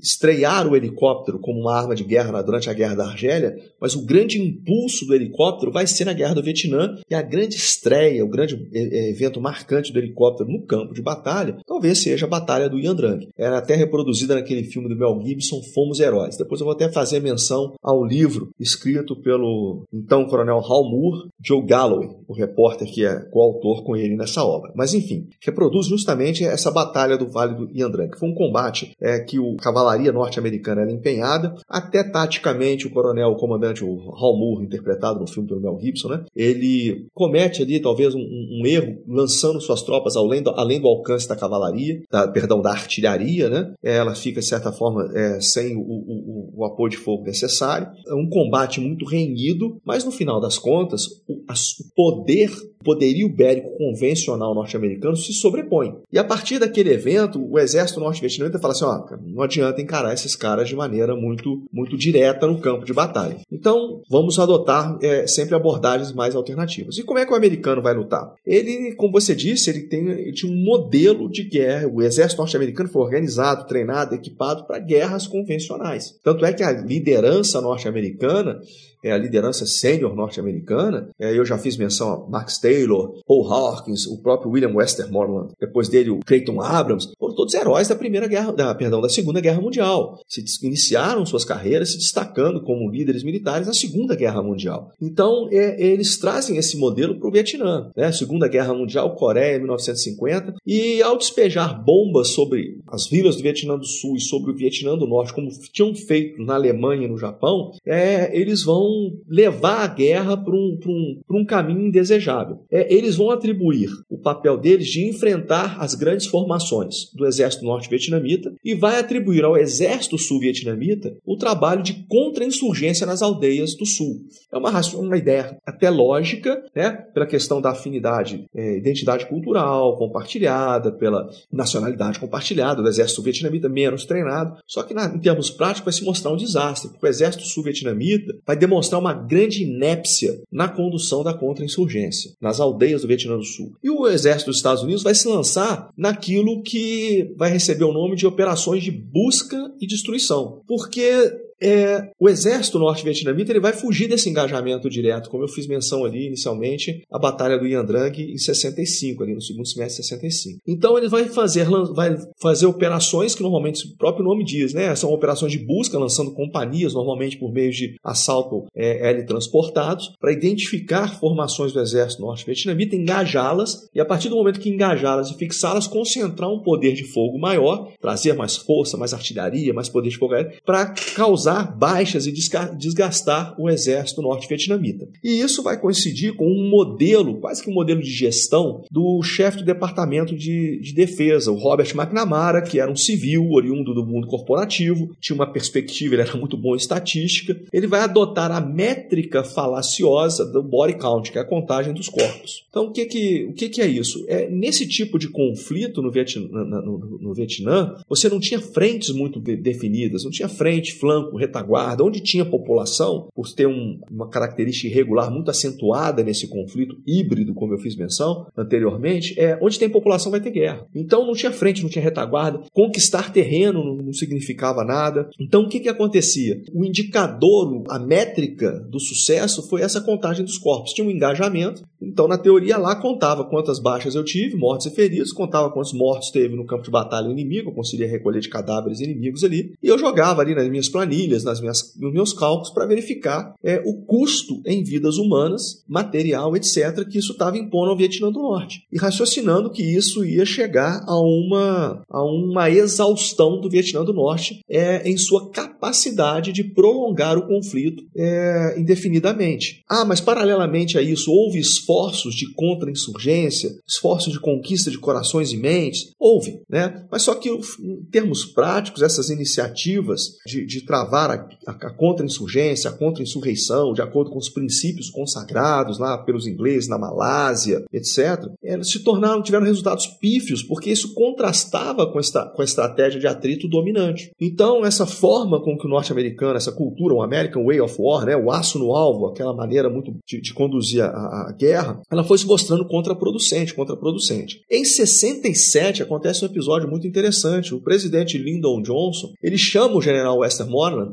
estrear o helicóptero como uma arma de guerra durante a Guerra da Argélia, mas o grande impulso do helicóptero vai ser na Guerra do Vietnã e a grande estreia, o grande é, é, evento marcante do helicóptero no campo de batalha, talvez seja a Batalha do Iandrang. Era até reproduzida naquele filme do Mel Gibson, Fomos Heróis. Depois eu vou até fazer menção ao livro escrito pelo então coronel Hal Moore, Joe Galloway, o repórter que é coautor com ele nessa obra. Mas enfim, reproduz justamente essa batalha do Vale do Iandrang, que foi um combate é, que o cavalaria norte-americana era empenhada, até taticamente o coronel, o comandante, o Hal Moore, interpretado no filme pelo Mel Gibson, né, ele comete ali talvez um, um erro, lançando suas tropas além do, além do alcance da cavalaria, da, perdão, da artilharia, né, ela fica de certa forma é, sem o, o, o, apoio de fogo necessário. É um combate muito renhido, mas no final das contas, o, a, o poder poderio bélico convencional norte-americano se sobrepõe. E a partir daquele evento, o exército norte-vietnamita fala assim: ó, não adianta encarar esses caras de maneira muito, muito direta no campo de batalha. Então, vamos adotar é, sempre abordagens mais alternativas. E como é que o americano vai lutar? Ele, como você disse, ele, tem, ele tinha um modelo de guerra. O exército norte-americano foi organizado, treinado, equipado para guerras convencionais. Tanto é que a liderança norte-americana é a liderança sênior norte-americana. É, eu já fiz menção a Max Taylor, Paul Hawkins, o próprio William Westmoreland, depois dele o Creighton Abrams, foram todos heróis da primeira guerra, da, perdão, da Segunda Guerra Mundial. Se iniciaram suas carreiras se destacando como líderes militares na Segunda Guerra Mundial. Então, é, eles trazem esse modelo para o Vietnã. Né? Segunda Guerra Mundial, Coreia, 1950, e ao despejar bombas sobre as vilas do Vietnã do Sul e sobre o Vietnã do Norte, como tinham feito na Alemanha e no Japão, é, eles vão levar a guerra para um, um, um caminho indesejável. É, eles vão atribuir o papel deles de enfrentar as grandes formações do exército norte-vietnamita e vai atribuir ao exército sul-vietnamita o trabalho de contra-insurgência nas aldeias do sul. É uma, uma ideia até lógica, né, pela questão da afinidade, é, identidade cultural compartilhada, pela nacionalidade compartilhada, do exército vietnamita menos treinado. Só que, na, em termos práticos, vai se mostrar um desastre, porque o exército sul-vietnamita vai demonstrar uma grande inépcia na condução da contra-insurgência, nas aldeias do Vietnã do Sul. E o exército dos Estados Unidos vai se lançar naquilo que vai receber o nome de operações de busca e destruição. Porque é, o exército norte-vietnamita ele vai fugir desse engajamento direto, como eu fiz menção ali inicialmente, a batalha do Yan Drang em 65, ali no segundo semestre de 65. Então ele vai fazer, vai fazer operações que normalmente o próprio nome diz, né? São operações de busca, lançando companhias, normalmente por meio de assalto é, transportados, para identificar formações do exército norte-vietnamita, engajá-las e a partir do momento que engajá-las e fixá-las, concentrar um poder de fogo maior, trazer mais força, mais artilharia, mais poder de fogo para causar causar baixas e desgastar o exército norte-vietnamita. E isso vai coincidir com um modelo, quase que um modelo de gestão, do chefe do Departamento de, de Defesa, o Robert McNamara, que era um civil oriundo do mundo corporativo, tinha uma perspectiva, ele era muito bom em estatística. Ele vai adotar a métrica falaciosa do body count, que é a contagem dos corpos. Então, o que, que, o que, que é isso? É, nesse tipo de conflito no Vietnã, no, no Vietnã, você não tinha frentes muito definidas, não tinha frente, flanco, retaguarda, onde tinha população, por ter um, uma característica irregular muito acentuada nesse conflito híbrido, como eu fiz menção anteriormente, é onde tem população vai ter guerra. Então não tinha frente, não tinha retaguarda, conquistar terreno não, não significava nada. Então o que, que acontecia? O indicador, a métrica do sucesso foi essa contagem dos corpos. Tinha um engajamento, então na teoria lá contava quantas baixas eu tive, mortos e feridos, contava quantos mortos teve no campo de batalha inimigo, eu conseguia recolher de cadáveres inimigos ali, e eu jogava ali nas minhas planilhas planilhas, nas minhas, nos meus cálculos, para verificar é, o custo em vidas humanas, material, etc., que isso estava impondo ao Vietnã do Norte. E raciocinando que isso ia chegar a uma, a uma exaustão do Vietnã do Norte é, em sua capacidade de prolongar o conflito é, indefinidamente. Ah, mas paralelamente a isso, houve esforços de contra-insurgência, esforços de conquista de corações e mentes? Houve, né? Mas só que, em termos práticos, essas iniciativas de, de travar a, contra-insurgência, a contra-insurreição, de acordo com os princípios consagrados lá pelos ingleses na Malásia, etc., eles se tornaram, tiveram resultados pífios, porque isso contrastava com, esta, com a estratégia de atrito dominante. Então, essa forma com que o norte-americano, essa cultura, o American Way of War, né, o aço no alvo, aquela maneira muito de, de conduzir a, a, guerra, ela foi se mostrando contraproducente, contraproducente. Em 67 acontece um episódio muito interessante. O presidente Lyndon Johnson, ele chama o general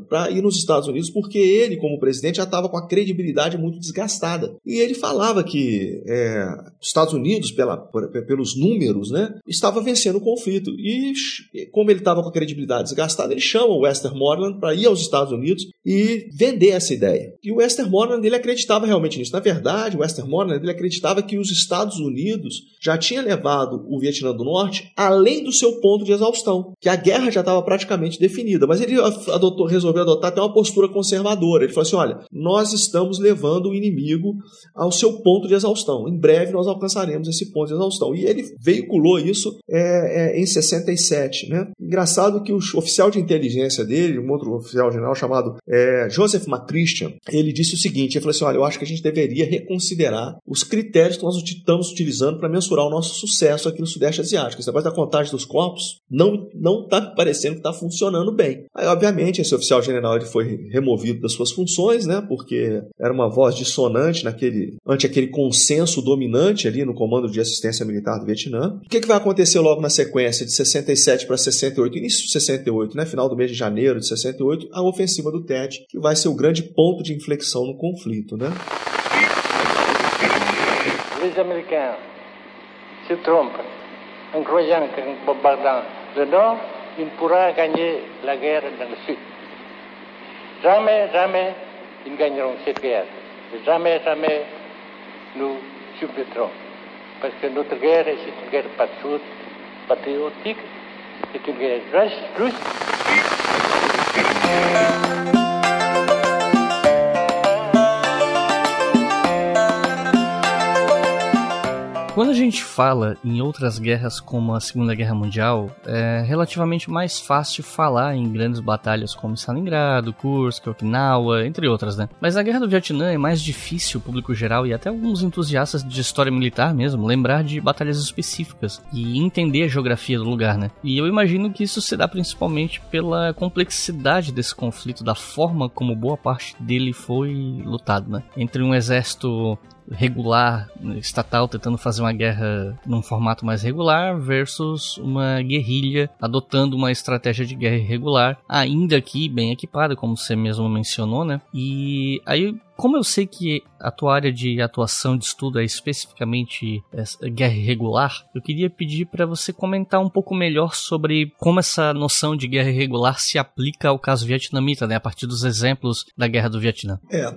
Para ir nos Estados Unidos, porque ele, como presidente, já estava com a credibilidade muito desgastada. E ele falava que é, os Estados Unidos, pela, pelos números, né, estava vencendo o conflito. E como ele estava com a credibilidade desgastada, ele chama o Westmoreland para ir aos Estados Unidos e vender essa ideia. E o Westmoreland ele acreditava realmente nisso. Na verdade, o Westmoreland ele acreditava que os Estados Unidos já tinha levado o Vietnã do Norte além do seu ponto de exaustão, que a guerra já estava praticamente definida. Mas ele adotou, resolveu adotar até uma postura conservadora. Ele falou assim: olha, nós estamos levando o inimigo ao seu ponto de exaustão. Em breve nós alcançaremos esse ponto de exaustão. E ele veiculou isso é, é, em 67. Né? Engraçado que o oficial de inteligência dele, um outro oficial general chamado é, Joseph McChristian, ele disse o seguinte: ele falou assim: olha, eu acho que a gente deveria reconsiderar os critérios que nós estamos utilizando para mensurar o nosso sucesso aqui no Sudeste Asiático. Esse negócio da contagem dos corpos não está parecendo que está funcionando bem. Aí, obviamente, esse oficial general ele foi removido das suas funções, né, porque era uma voz dissonante naquele, ante aquele consenso dominante ali no Comando de Assistência Militar do Vietnã. O que, que vai acontecer logo na sequência de 67 para 68, início de 68, né, final do mês de janeiro de 68, a ofensiva do Tet, que vai ser o grande ponto de inflexão no conflito, né? Les Américains se trompent en croyant qu'en bombardant le nord, il pourra gagner la guerre dans le. Jamais, jamais, ils gagneront cette guerre. Jamais, jamais, nous submettrons. Parce que notre guerre, c'est une guerre patriotique, c'est une guerre juste. Quando a gente fala em outras guerras como a Segunda Guerra Mundial, é relativamente mais fácil falar em grandes batalhas como Stalingrado, Kursk, Okinawa, entre outras, né? Mas a Guerra do Vietnã é mais difícil o público geral e até alguns entusiastas de história militar mesmo lembrar de batalhas específicas e entender a geografia do lugar, né? E eu imagino que isso se dá principalmente pela complexidade desse conflito, da forma como boa parte dele foi lutado, né? Entre um exército regular estatal tentando fazer uma guerra num formato mais regular versus uma guerrilha adotando uma estratégia de guerra irregular, ainda aqui bem equipada, como você mesmo mencionou, né? E aí como eu sei que a tua área de atuação de estudo é especificamente guerra irregular, eu queria pedir para você comentar um pouco melhor sobre como essa noção de guerra irregular se aplica ao caso vietnamita, né, a partir dos exemplos da guerra do Vietnã. É,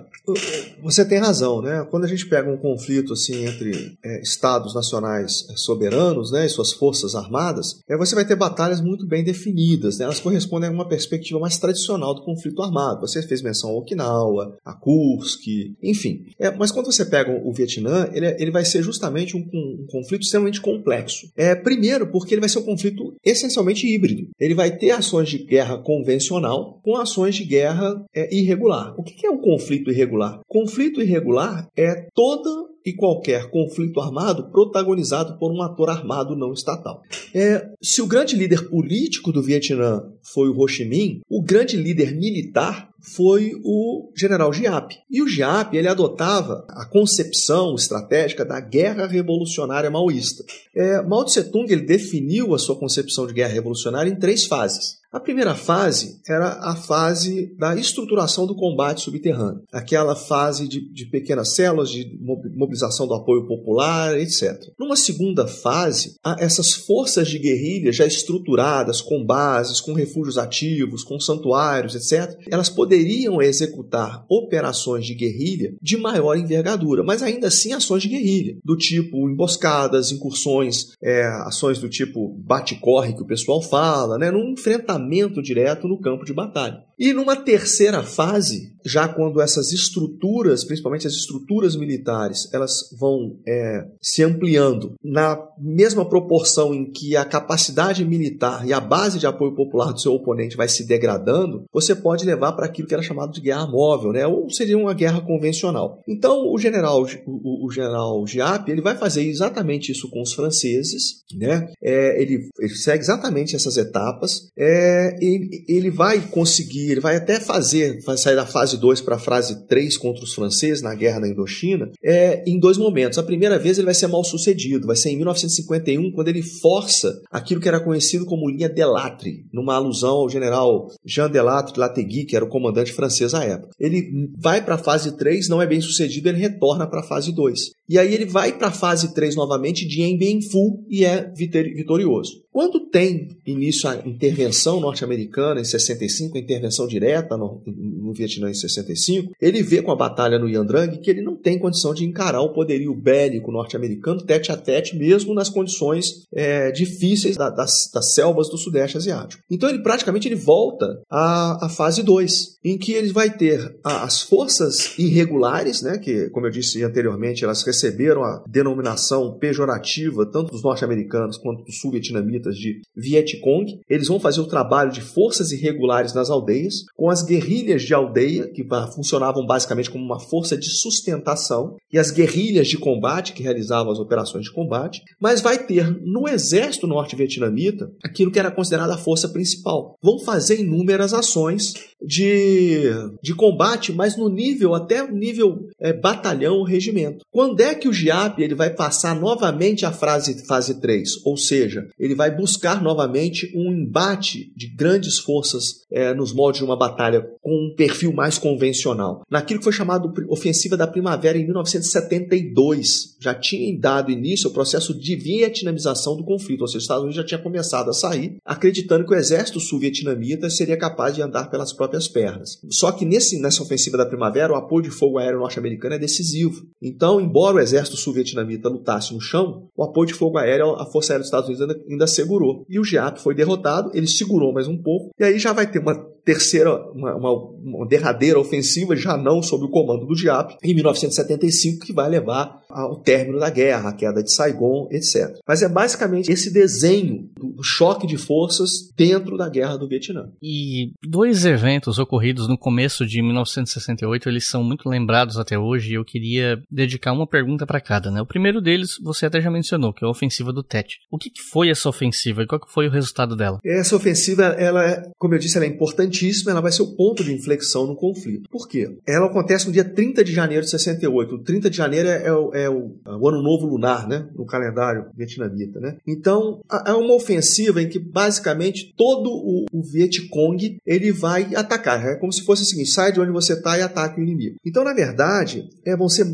você tem razão, né? Quando a gente pega um conflito assim entre é, estados nacionais é, soberanos, né, e suas forças armadas, é, você vai ter batalhas muito bem definidas, né? Elas correspondem a uma perspectiva mais tradicional do conflito armado. Você fez menção a Okinawa, a Kursk, enfim. É, mas quando você pega o Vietnã, ele, é, ele vai ser justamente um, um, conflito extremamente complexo. É, primeiro, porque ele vai ser um conflito essencialmente híbrido. Ele vai ter ações de guerra convencional com ações de guerra é, irregular. O que é um conflito irregular? Conflito irregular é toda e qualquer conflito armado protagonizado por um ator armado não estatal. É, se o grande líder político do Vietnã foi o Ho Chi Minh, o grande líder militar foi o general Giap. E o Giap ele adotava a concepção estratégica da guerra revolucionária maoísta. É, Mao Tse Tung ele definiu a sua concepção de guerra revolucionária em três fases. A primeira fase era a fase da estruturação do combate subterrâneo, aquela fase de, de, pequenas células, de mobilização do apoio popular, etc. Numa segunda fase, essas forças de guerrilha já estruturadas, com bases, com refúgios ativos, com santuários, etc., elas poderiam executar operações de guerrilha de maior envergadura, mas ainda assim ações de guerrilha, do tipo emboscadas, incursões, é, ações do tipo bate-corre que o pessoal fala, né, num enfrentamento direto no campo de batalha. E numa terceira fase, já quando essas estruturas, principalmente as estruturas militares, elas vão é, se ampliando na mesma proporção em que a capacidade militar e a base de apoio popular do seu oponente vai se degradando, você pode levar para aquilo que era chamado de guerra móvel, né? ou seria uma guerra convencional. Então, o general, o, o general Giap ele vai fazer exatamente isso com os franceses, né? É, ele, ele, segue exatamente essas etapas, é, ele, ele vai conseguir, ele vai até fazer, vai sair da fase fase 2 para a fase 3 contra os franceses na guerra da Indochina, é em dois momentos. A primeira vez ele vai ser mal sucedido, vai ser em 1951, quando ele força aquilo que era conhecido como linha Delattre, numa alusão ao general Jean Delattre Lategui, que era o comandante francês à época. Ele vai para a fase 3, não é bem sucedido, ele retorna para a fase 2. E aí ele vai para a fase 3 novamente de Bien Phu e é vitorioso. Quando tem início a intervenção norte-americana em 65, a intervenção direta no, no, Vietnã em 65, ele vê com a batalha no Yan Drang que ele não tem condição de encarar o poderio bélico norte-americano tete a tete, mesmo nas condições é, difíceis da, das, das, selvas do Sudeste Asiático. Então ele praticamente ele volta à, à fase 2, em que ele vai ter a, as forças irregulares, né, que, como eu disse anteriormente, elas receberam a denominação pejorativa tanto dos norte-americanos quanto dos sul-vietnamitas de Vietcong. Eles vão fazer o trabalho de forças irregulares nas aldeias, com as guerrilhas de aldeia, que funcionavam basicamente como uma força de sustentação, e as guerrilhas de combate, que realizavam as operações de combate. Mas vai ter no exército norte-vietnamita aquilo que era considerado a força principal. Vão fazer inúmeras ações de, de combate, mas no nível, até nível é, batalhão ou regimento. Quando é que o GIAP ele vai passar novamente a fase, fase 3? Ou seja, ele vai buscar novamente um embate de grandes forças é, nos moldes de uma batalha com um perfil mais convencional. Naquilo que foi chamado Ofensiva da Primavera em 1972, já tinha dado início ao processo de vietnamização do conflito, ou seja, os Estados Unidos já tinha começado a sair, acreditando que o exército sul-vietnamita seria capaz de andar pelas próprias pernas. Só que nesse, nessa Ofensiva da Primavera, o apoio de fogo aéreo norte-americano é decisivo. Então, embora o exército sul-vietnamita lutasse no chão, o apoio de fogo aéreo à Força Aérea dos Estados Unidos ainda, ainda segurou. E o GIAP foi derrotado, ele segurou mais um pouco, e aí já vai ter uma terceira, uma, uma, uma, derradeira ofensiva, já não sob o comando do Diap, em 1975, que vai levar ao término da guerra, a queda de Saigon, etc. Mas é basicamente esse desenho do, choque de forças dentro da guerra do Vietnã. E dois eventos ocorridos no começo de 1968, eles são muito lembrados até hoje, e eu queria dedicar uma pergunta para cada. Né? O primeiro deles, você até já mencionou, que é a ofensiva do Tet. O que, que foi essa ofensiva e qual foi o resultado dela? Essa ofensiva, ela, é, como eu disse, ela é importantíssima, ela vai ser o ponto de inflexão no conflito. Por quê? Ela acontece no dia 30 de janeiro de 68. O 30 de janeiro é, é, o, é o, é o, ano novo lunar, né? No calendário vietnamita, né? Então, é uma ofensiva em que basicamente todo o, o Vietcong ele vai atacar. É como se fosse o seguinte: sai de onde você está e ataque o inimigo. Então, na verdade, é, vão ser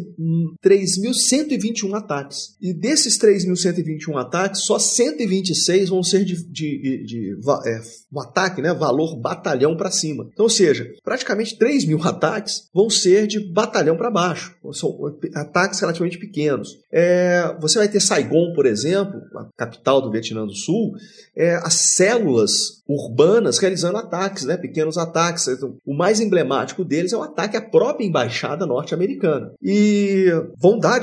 3.121 ataques. E desses 3.121 ataques, só 126 vão ser de, de, de, de é, um ataque, né? Valor batalhão para cima. Então, ou seja, praticamente 3 mil ataques vão ser de batalhão para baixo. São ataques relativamente pequenos. É, você vai ter Saigon, por exemplo, a capital do Vietnã do Sul, é, as células urbanas realizando ataques, né, pequenos ataques. Então, o mais emblemático deles é o ataque à própria embaixada norte-americana. E vão dar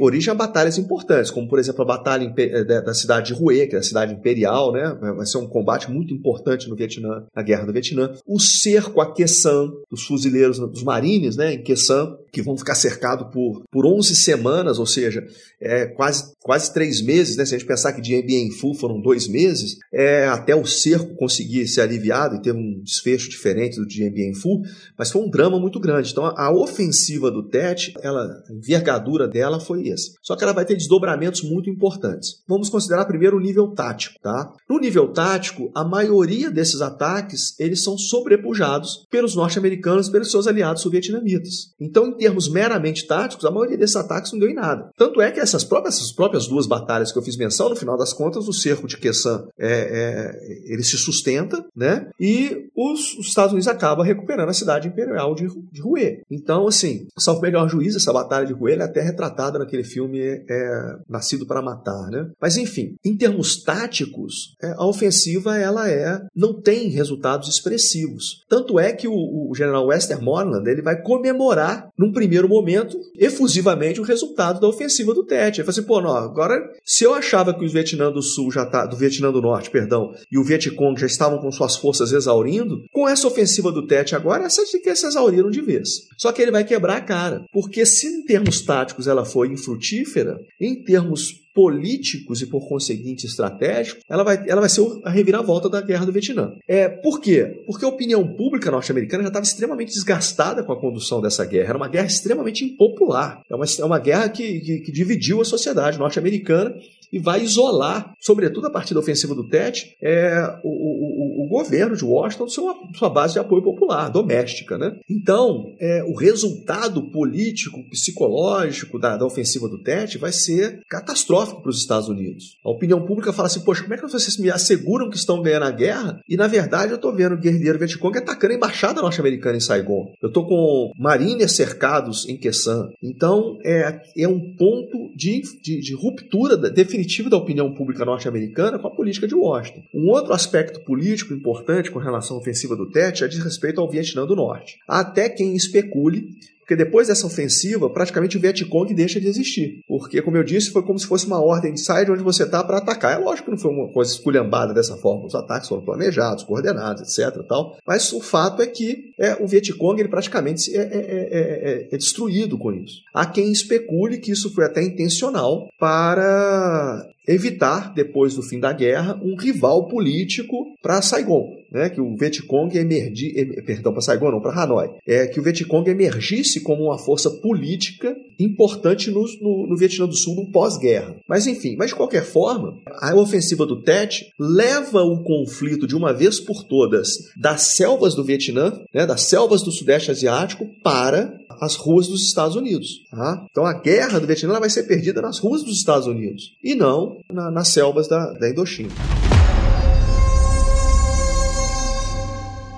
origem a batalhas importantes, como por exemplo a batalha eh, da cidade de Hue, que é a cidade imperial, né, vai ser um combate muito importante no Vietnã, na Guerra do Vietnã. O cerco a Quesan, dos fuzileiros, dos marines, né, em Quesan, que vão ficar cercados por, por 11 semanas, ou seja, é, quase, quase três meses, né, se a gente pensar que de Bien Phu foram dois meses, é, até o cerco conseguir ser aliviado e ter um desfecho diferente do de Bien Phu, mas foi um drama muito grande. Então a, a ofensiva do Tet, ela, a envergadura dela foi essa. Só que ela vai ter desdobramentos muito importantes. Vamos considerar primeiro o nível tático, tá? No nível tático, a maioria desses ataques, eles são sobrepujados pelos norte-americanos pelos seus aliados sul-vietnamitas. Então, termos meramente táticos, a maioria desses ataques não deu em nada. Tanto é que essas próprias, essas próprias duas batalhas que eu fiz menção, no final das contas, o cerco de Quesan, é, é, ele se sustenta, né? E os, os, Estados Unidos acabam recuperando a cidade imperial de, de Hue. Então, assim, salvo melhor juízo, essa batalha de Hue é até retratada naquele filme é, Nascido para Matar, né? Mas, enfim, em termos táticos, é, a ofensiva, ela é, não tem resultados expressivos. Tanto é que o, o general Westermoreland, ele vai comemorar, num primeiro momento, efusivamente, o resultado da ofensiva do Tet. Ele fala assim, pô, não, agora, se eu achava que o Vietnã do Sul já tá, do Vietnã do Norte, perdão, e o Vietcong já estavam com suas forças exaurindo, com essa ofensiva do Tet agora, essas que se exauriram de vez. Só que ele vai quebrar a cara, porque se em termos táticos ela foi infrutífera, em termos políticos e, por conseguinte, estratégicos, ela vai, ela vai ser a reviravolta da guerra do Vietnã. É, por quê? Porque a opinião pública norte-americana já estava extremamente desgastada com a condução dessa guerra. Era uma guerra extremamente impopular. É uma, é uma guerra que, que, que dividiu a sociedade norte-americana e vai isolar, sobretudo a partir da ofensiva do Tet, é, o, o, o, governo de Washington sua, sua base de apoio popular, doméstica. Né? Então, é, o resultado político, psicológico da, da ofensiva do Tet vai ser catastrófico para os Estados Unidos. A opinião pública fala assim: poxa, como é que vocês me asseguram que estão ganhando a guerra? E na verdade eu estou vendo o guerrilheiro Vietcong atacando a embaixada norte-americana em Saigon. Eu estou com marines cercados em Quesan. Então, é, é um ponto de, de, de ruptura definitiva definitiva da opinião pública norte-americana com a política de Washington. Um outro aspecto político importante com relação à ofensiva do Tet é diz respeito ao Vietnã do Norte. Há até quem especule porque depois dessa ofensiva, praticamente o Vietcong deixa de existir. Porque, como eu disse, foi como se fosse uma ordem de sair de onde você está para atacar. É lógico que não foi uma coisa esculhambada dessa forma. Os ataques foram planejados, coordenados, etc. Tal. Mas o fato é que é, o Vietcong ele praticamente é, é, é, destruído com isso. Há quem especule que isso foi até intencional para evitar, depois do fim da guerra, um rival político para Saigon, né? que o Vietcong emergi, perdão, para Saigon não, para Hanoi, é que o Vietcong emergisse como uma força política importante no, no, no Vietnã do Sul no pós-guerra. Mas enfim, mas de qualquer forma, a ofensiva do Tet leva o conflito de uma vez por todas das selvas do Vietnã, né, das selvas do Sudeste Asiático, para as ruas dos Estados Unidos. Tá? Então a guerra do Vietnã vai ser perdida nas ruas dos Estados Unidos e não na, nas selvas da, da Indochina.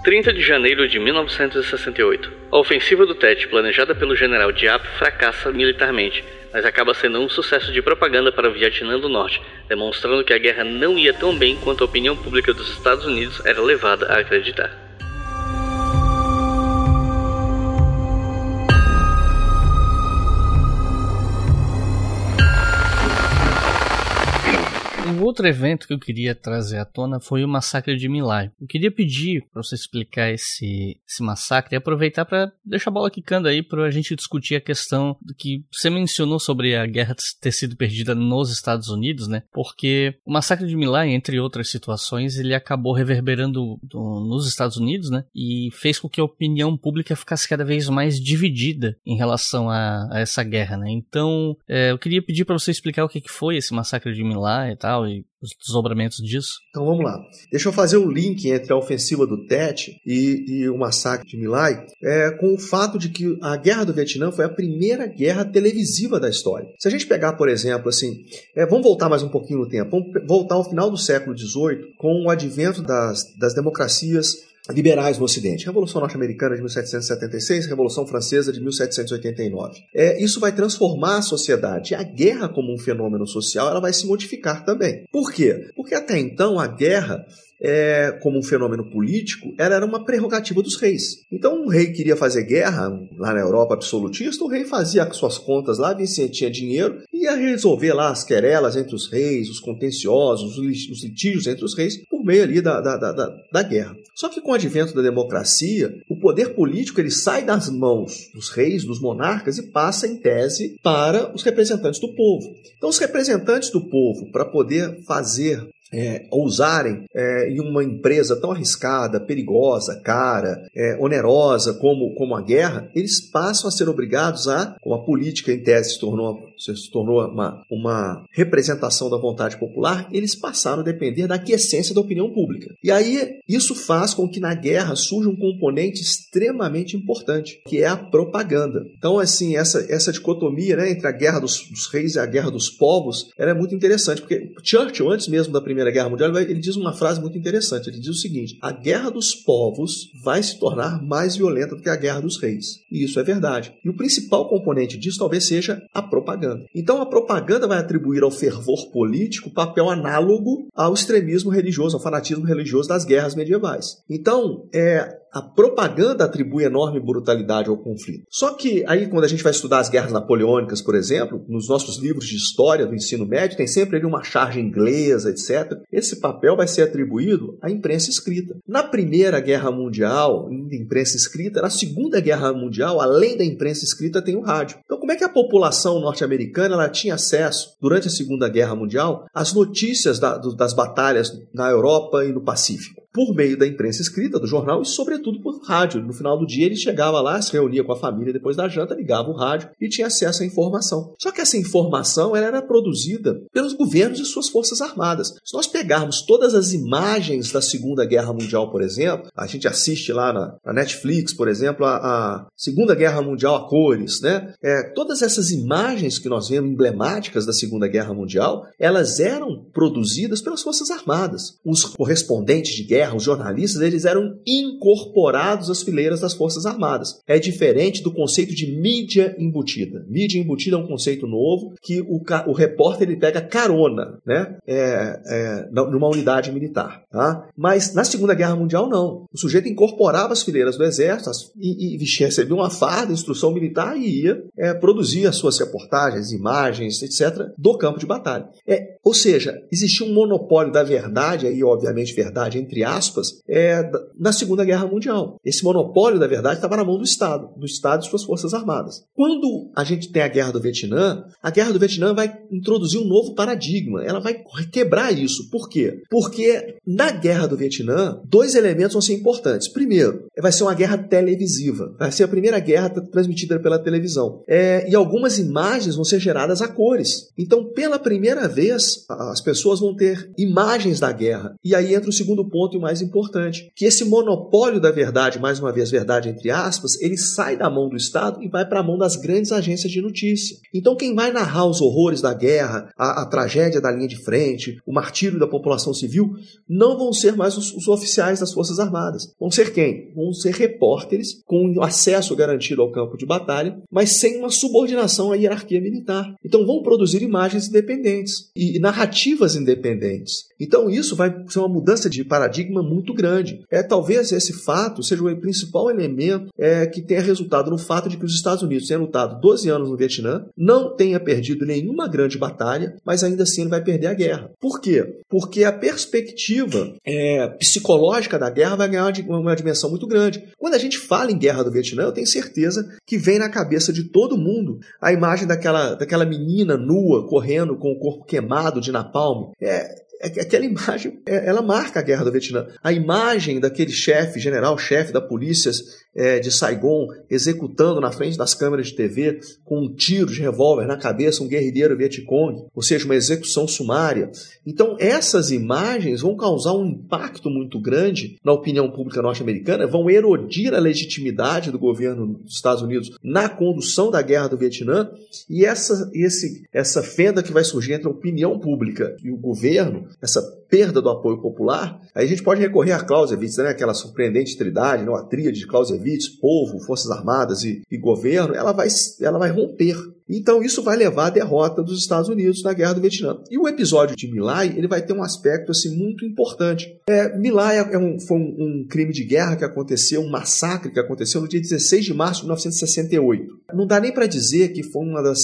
30 de janeiro de 1968. A ofensiva do Tet, planejada pelo general Diap, fracassa militarmente, mas acaba sendo um sucesso de propaganda para o Vietnã do Norte, demonstrando que a guerra não ia tão bem quanto a opinião pública dos Estados Unidos era levada a acreditar. Outro evento que eu queria trazer à tona foi o massacre de Milai. Eu queria pedir para você explicar esse, esse massacre e aproveitar para deixar a bola quicando aí para a gente discutir a questão do que você mencionou sobre a guerra ter sido perdida nos Estados Unidos, né? Porque o massacre de Milai, entre outras situações, ele acabou reverberando nos Estados Unidos, né? E fez com que a opinião pública ficasse cada vez mais dividida em relação a, a essa guerra, né? Então, é, eu queria pedir para você explicar o que, que foi esse massacre de Milai e tal, os desdobramentos disso? Então vamos lá. Deixa eu fazer um link entre a ofensiva do Tet e, e o massacre de My é, com o fato de que a Guerra do Vietnã foi a primeira guerra televisiva da história. Se a gente pegar, por exemplo, assim, é, vamos voltar mais um pouquinho no tempo, vamos voltar ao final do século XVIII, com o advento das, das democracias liberais no Ocidente. Revolução Norte-Americana de 1776, Revolução Francesa de 1789. É, isso vai transformar a sociedade. A guerra como um fenômeno social, ela vai se modificar também. Por quê? Porque até então a guerra é, como um fenômeno político, ela era uma prerrogativa dos reis. Então, um rei queria fazer guerra lá na Europa absolutista, o rei fazia as suas contas lá, via se tinha dinheiro, e ia resolver lá as querelas entre os reis, os contenciosos, os litígios entre os reis, por meio ali da, da, da, da guerra. Só que com o advento da democracia, o poder político ele sai das mãos dos reis, dos monarcas e passa, em tese, para os representantes do povo. Então, os representantes do povo, para poder fazer é, ousarem é, em uma empresa tão arriscada, perigosa, cara, é, onerosa como, como a guerra, eles passam a ser obrigados a, como a política em tese se tornou, se tornou uma, uma representação da vontade popular, eles passaram a depender da aquiescência da opinião pública. E aí isso faz com que na guerra surja um componente extremamente importante, que é a propaganda. Então, assim, essa, essa dicotomia né, entre a guerra dos, dos reis e a guerra dos povos, ela é muito interessante, porque Churchill, antes mesmo da Primeira Guerra Mundial, ele diz uma frase muito interessante. Ele diz o seguinte: a guerra dos povos vai se tornar mais violenta do que a guerra dos reis. E isso é verdade. E o principal componente disso talvez seja a propaganda. Então a propaganda vai atribuir ao fervor político papel análogo ao extremismo religioso, ao fanatismo religioso das guerras medievais. Então, é, a propaganda atribui enorme brutalidade ao conflito. Só que aí, quando a gente vai estudar as guerras napoleônicas, por exemplo, nos nossos livros de história do ensino médio, tem sempre ali uma charge inglesa, etc. Esse papel vai ser atribuído à imprensa escrita. Na Primeira Guerra Mundial, imprensa escrita, na Segunda Guerra Mundial, além da imprensa escrita, tem o rádio. Então, como é que a população norte-americana tinha acesso, durante a Segunda Guerra Mundial, às notícias da, das batalhas na Europa e no Pacífico? Por meio da imprensa escrita, do jornal e, sobretudo, por rádio. No final do dia, ele chegava lá, se reunia com a família depois da janta, ligava o rádio e tinha acesso à informação. Só que essa informação era produzida pelos governos e suas forças armadas. Se nós pegarmos todas as imagens da Segunda Guerra Mundial, por exemplo, a gente assiste lá na, na Netflix, por exemplo, a, a, Segunda Guerra Mundial a cores, né? É, todas essas imagens que nós vemos emblemáticas da Segunda Guerra Mundial, elas eram produzidas pelas forças armadas. Os correspondentes de guerra guerra, os jornalistas, eles eram incorporados às fileiras das Forças Armadas. É diferente do conceito de mídia embutida. Mídia embutida é um conceito novo que o, o repórter ele pega carona, né? É, é, numa unidade militar. Tá? Mas na Segunda Guerra Mundial, não. O sujeito incorporava as fileiras do exército e, e recebia uma farda, instrução militar e ia é, produzir as suas reportagens, imagens, etc., do campo de batalha. É, ou seja, existia um monopólio da verdade, aí, obviamente, verdade entre aspas, é, na Segunda Guerra Mundial. Esse monopólio da verdade estava na mão do Estado, do Estado e suas forças armadas. Quando a gente tem a Guerra do Vietnã, a Guerra do Vietnã vai introduzir um novo paradigma, ela vai quebrar isso. Por quê? Porque na Guerra do Vietnã, dois elementos vão ser importantes. Primeiro, vai ser uma guerra televisiva, vai ser a primeira guerra transmitida pela televisão. É, e algumas imagens vão ser geradas a cores. Então, pela primeira vez, as pessoas vão ter imagens da guerra. E aí entra o segundo ponto mais importante, que esse monopólio da verdade, mais uma vez verdade entre aspas, ele sai da mão do Estado e vai para a mão das grandes agências de notícia. Então quem vai narrar os horrores da guerra, a, a, tragédia da linha de frente, o martírio da população civil, não vão ser mais os, os oficiais das Forças Armadas. Vão ser quem? Vão ser repórteres com acesso garantido ao campo de batalha, mas sem uma subordinação à hierarquia militar. Então vão produzir imagens independentes e narrativas independentes. Então isso vai ser uma mudança de paradigma muito grande. É talvez esse fato seja o principal elemento é, que tenha resultado no fato de que os Estados Unidos tenham lutado 12 anos no Vietnã, não tenha perdido nenhuma grande batalha, mas ainda assim ele vai perder a guerra. Por quê? Porque a perspectiva é, psicológica da guerra vai ganhar uma, uma dimensão muito grande. Quando a gente fala em guerra do Vietnã, eu tenho certeza que vem na cabeça de todo mundo a imagem daquela, daquela menina nua correndo com o corpo queimado de napalm. É aquela imagem, é, ela marca a guerra do Vietnã. A imagem daquele chefe, general, chefe da polícia é, de Saigon, executando na frente das câmeras de TV, com um tiro de revólver na cabeça, um guerrilheiro Vietcong, ou seja, uma execução sumária. Então, essas imagens vão causar um impacto muito grande na opinião pública norte-americana, vão erodir a legitimidade do governo dos Estados Unidos na condução da guerra do Vietnã, e essa, esse, essa fenda que vai surgir entre a opinião pública e o governo, essa perda do apoio popular, aí a gente pode recorrer a Clausewitz, né, aquela surpreendente tridade, né, a tríade de Clausewitz, povo, forças armadas e, e governo, ela vai, ela vai romper então isso vai levar à derrota dos Estados Unidos na Guerra do Vietnã. E o episódio de Milai ele vai ter um aspecto assim muito importante. É, Milai é um, foi um, um, crime de guerra que aconteceu, um massacre que aconteceu no dia 16 de março de 1968. Não dá nem para dizer que foi uma das,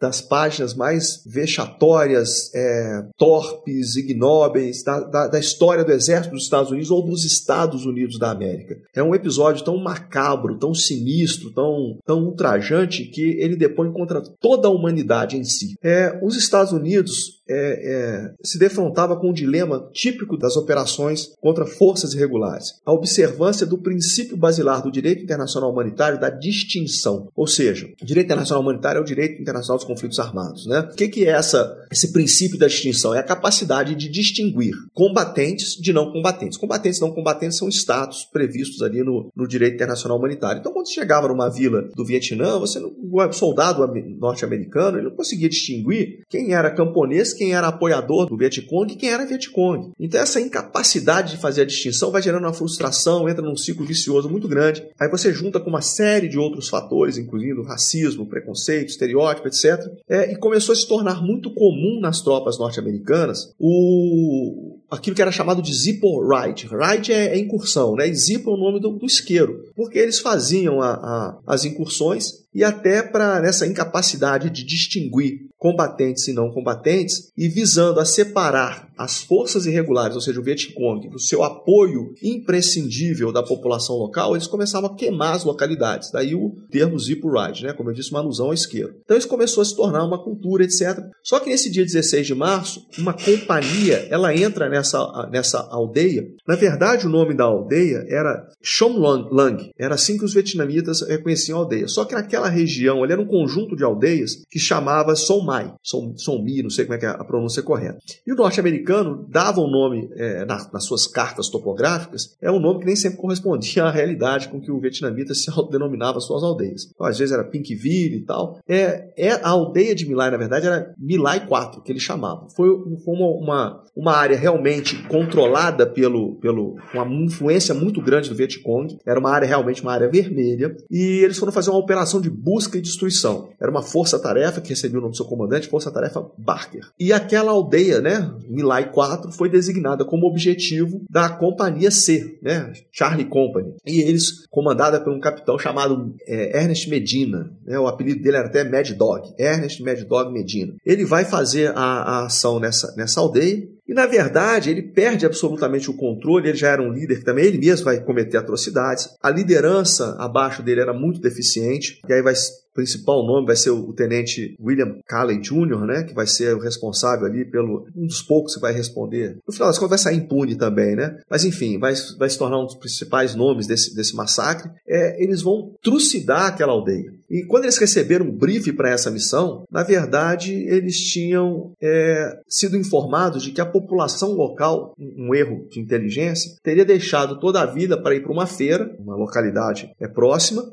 das páginas mais vexatórias, é, torpes, ignóbeis da, da, da história do Exército dos Estados Unidos ou dos Estados Unidos da América. É um episódio tão macabro, tão sinistro, tão, tão ultrajante que ele depõe contra toda a humanidade em si. É, os Estados Unidos é, é, se defrontava com um dilema típico das operações contra forças irregulares: a observância do princípio basilar do direito internacional humanitário da distinção. Ou seja, direito internacional humanitário é o direito internacional dos conflitos armados. Né? O que, que é essa, esse princípio da distinção? É a capacidade de distinguir combatentes de não combatentes. Combatentes e não combatentes são status previstos ali no, no direito internacional humanitário. Então, quando você chegava numa vila do Vietnã, você, o soldado norte-americano ele não conseguia distinguir quem era camponês quem era apoiador do Vietcong e quem era Vietcong. Então essa incapacidade de fazer a distinção vai gerando uma frustração, entra num ciclo vicioso muito grande. Aí você junta com uma série de outros fatores, incluindo racismo, preconceito, estereótipo, etc. É, e começou a se tornar muito comum nas tropas norte-americanas o aquilo que era chamado de Zippo Ride. Ride é, é, incursão, né? E Zippo é o nome do, do isqueiro, porque eles faziam a, a, as incursões e até para nessa incapacidade de distinguir combatentes e não combatentes e visando a separar as forças irregulares, ou seja, o Vietcong, do seu apoio imprescindível da população local, eles começavam a queimar as localidades. Daí o termo Zippo Ride, né? como eu disse, uma alusão à esquerda. Então isso começou a se tornar uma cultura, etc. Só que nesse dia 16 de março, uma companhia, ela entra nessa, nessa aldeia. Na verdade, o nome da aldeia era Shomlang, era assim que os vietnamitas reconheciam a aldeia. Só que naquela região, ali era um conjunto de aldeias que chamava Somai, Som, Sommi, não sei como é que é a pronúncia correta. E o norte-americano americano dava um nome é, na, nas suas cartas topográficas, é um nome que nem sempre correspondia à realidade com que o vietnamita se denominava suas aldeias. Então, às vezes era Pinkville e tal. É, é, a aldeia de Milai, na verdade, era Milai 4, que ele chamava. Foi, foi uma, uma, uma, área realmente controlada pelo, pelo uma influência muito grande do Vietcong. Era uma área realmente uma área vermelha. E eles foram fazer uma operação de busca e destruição. Era uma força-tarefa que recebeu o nome do seu comandante, Força-Tarefa Barker. E aquela aldeia, né, Milai July 4 foi designada como objetivo da Companhia C, né? Charlie Company. E eles, comandada por um capitão chamado é, Ernest Medina, né? o apelido dele era até Mad Dog, Ernest Mad Dog Medina. Ele vai fazer a, a ação nessa, nessa aldeia e na verdade, ele perde absolutamente o controle, ele já era um líder que também ele mesmo vai cometer atrocidades. A liderança abaixo dele era muito deficiente, e aí vai principal nome vai ser o tenente William Calley Jr., né, que vai ser o responsável ali pelo um dos poucos que vai responder. No final das contas vai sair impune também, né? Mas enfim, vai, vai se tornar um dos principais nomes desse, desse massacre. É, eles vão trucidar aquela aldeia. E quando eles receberam um briefing para essa missão, na verdade eles tinham é, sido informados de que a população local, um erro de inteligência, teria deixado toda a vida para ir para uma feira, uma localidade é próxima,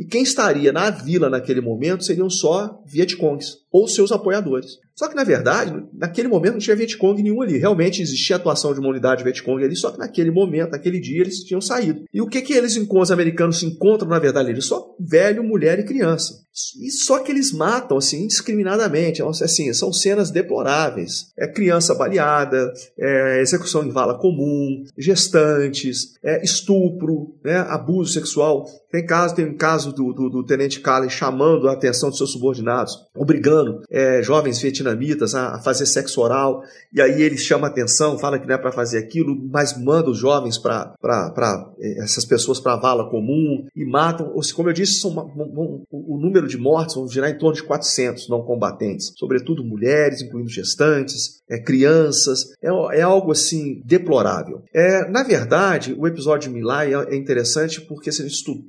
e quem estaria na vila naquele momento seriam só Vietcongs ou seus apoiadores. Só que, na verdade, naquele momento não tinha Vietcong nenhum ali. Realmente existia atuação de uma unidade Vietcong ali, só que naquele momento, naquele dia, eles tinham saído. E o que, que eles, os americanos, se encontram, na verdade, eles só velho, mulher e criança. E só que eles matam assim indiscriminadamente, assim, são cenas deploráveis. É criança baleada, é execução em vala comum, gestantes, é estupro, né, abuso sexual. Tem caso, tem um caso do, do, do tenente Callen chamando a atenção dos seus subordinados, obrigando é, jovens vietnamitas a, a, fazer sexo oral, e aí ele chama atenção, fala que não é para fazer aquilo, mas manda os jovens para é, essas pessoas para a vala comum e matam. Ou, como eu disse, são, o número de mortes vão girar em torno de 400 não combatentes, sobretudo mulheres, incluindo gestantes, é, crianças. É, é, algo assim deplorável. É, na verdade, o episódio de Milai é, é interessante porque se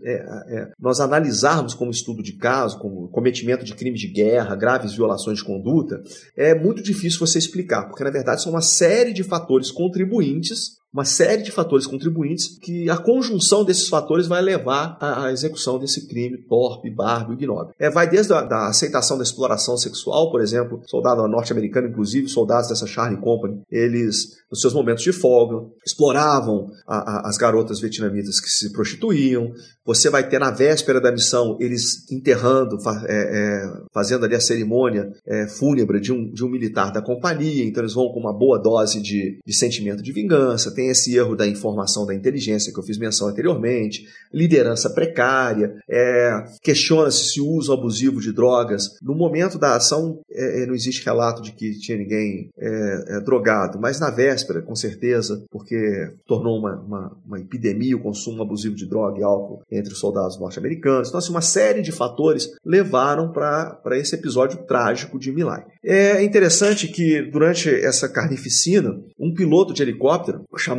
é, é, nós analisarmos como estudo de caso, como cometimento de crime de guerra, graves violações de conduta, é muito difícil você explicar, porque na verdade são uma série de fatores contribuintes uma série de fatores contribuintes que a conjunção desses fatores vai levar à execução desse crime torpe, bárbaro, ignóbil. É, vai desde a da aceitação da exploração sexual, por exemplo, soldado norte-americano, inclusive soldados dessa Charlie Company, eles, nos seus momentos de folga, exploravam a, a, as garotas vietnamitas que se prostituíam. Você vai ter na véspera da missão eles enterrando, fa, é, é, fazendo ali a cerimônia é, fúnebre de um, de um militar da companhia, então eles vão com uma boa dose de, de sentimento de vingança tem esse erro da informação da inteligência que eu fiz menção anteriormente, liderança precária, é, questiona-se se o uso abusivo de drogas. No momento da ação, é, é, não existe relato de que tinha ninguém é, é, drogado, mas na véspera, com certeza, porque tornou uma, uma, uma epidemia o consumo abusivo de droga e álcool entre os soldados norte-americanos. Então, assim, uma série de fatores levaram para esse episódio trágico de Milai. É interessante que durante essa carnificina, um piloto de helicóptero, chamado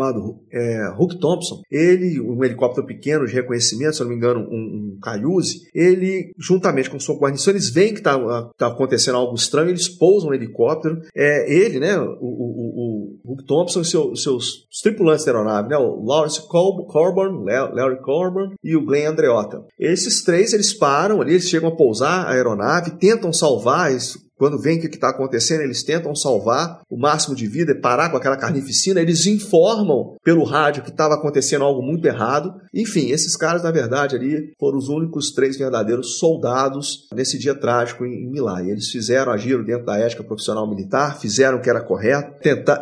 é, Hook Thompson, ele, um helicóptero pequeno de reconhecimento, se não me engano, um, um Cayuse, ele, juntamente com sua guarnição, eles veem que está tá acontecendo algo estranho, eles pousam no helicóptero. É, ele, né, o, o, o Hook Thompson e seu, seus tripulantes da aeronave, né, o Lawrence Corborn, Larry Corborn e o Glenn Andreotta. Esses três, eles param ali, eles chegam a pousar a aeronave, tentam salvar, eles quando veem o que está acontecendo, eles tentam salvar o máximo de vida, parar com aquela carnificina, eles informam pelo rádio que estava acontecendo algo muito errado. Enfim, esses caras, na verdade, ali foram os únicos três verdadeiros soldados nesse dia trágico em Milá. E eles fizeram, agiram dentro da ética profissional militar, fizeram o que era correto, tentar,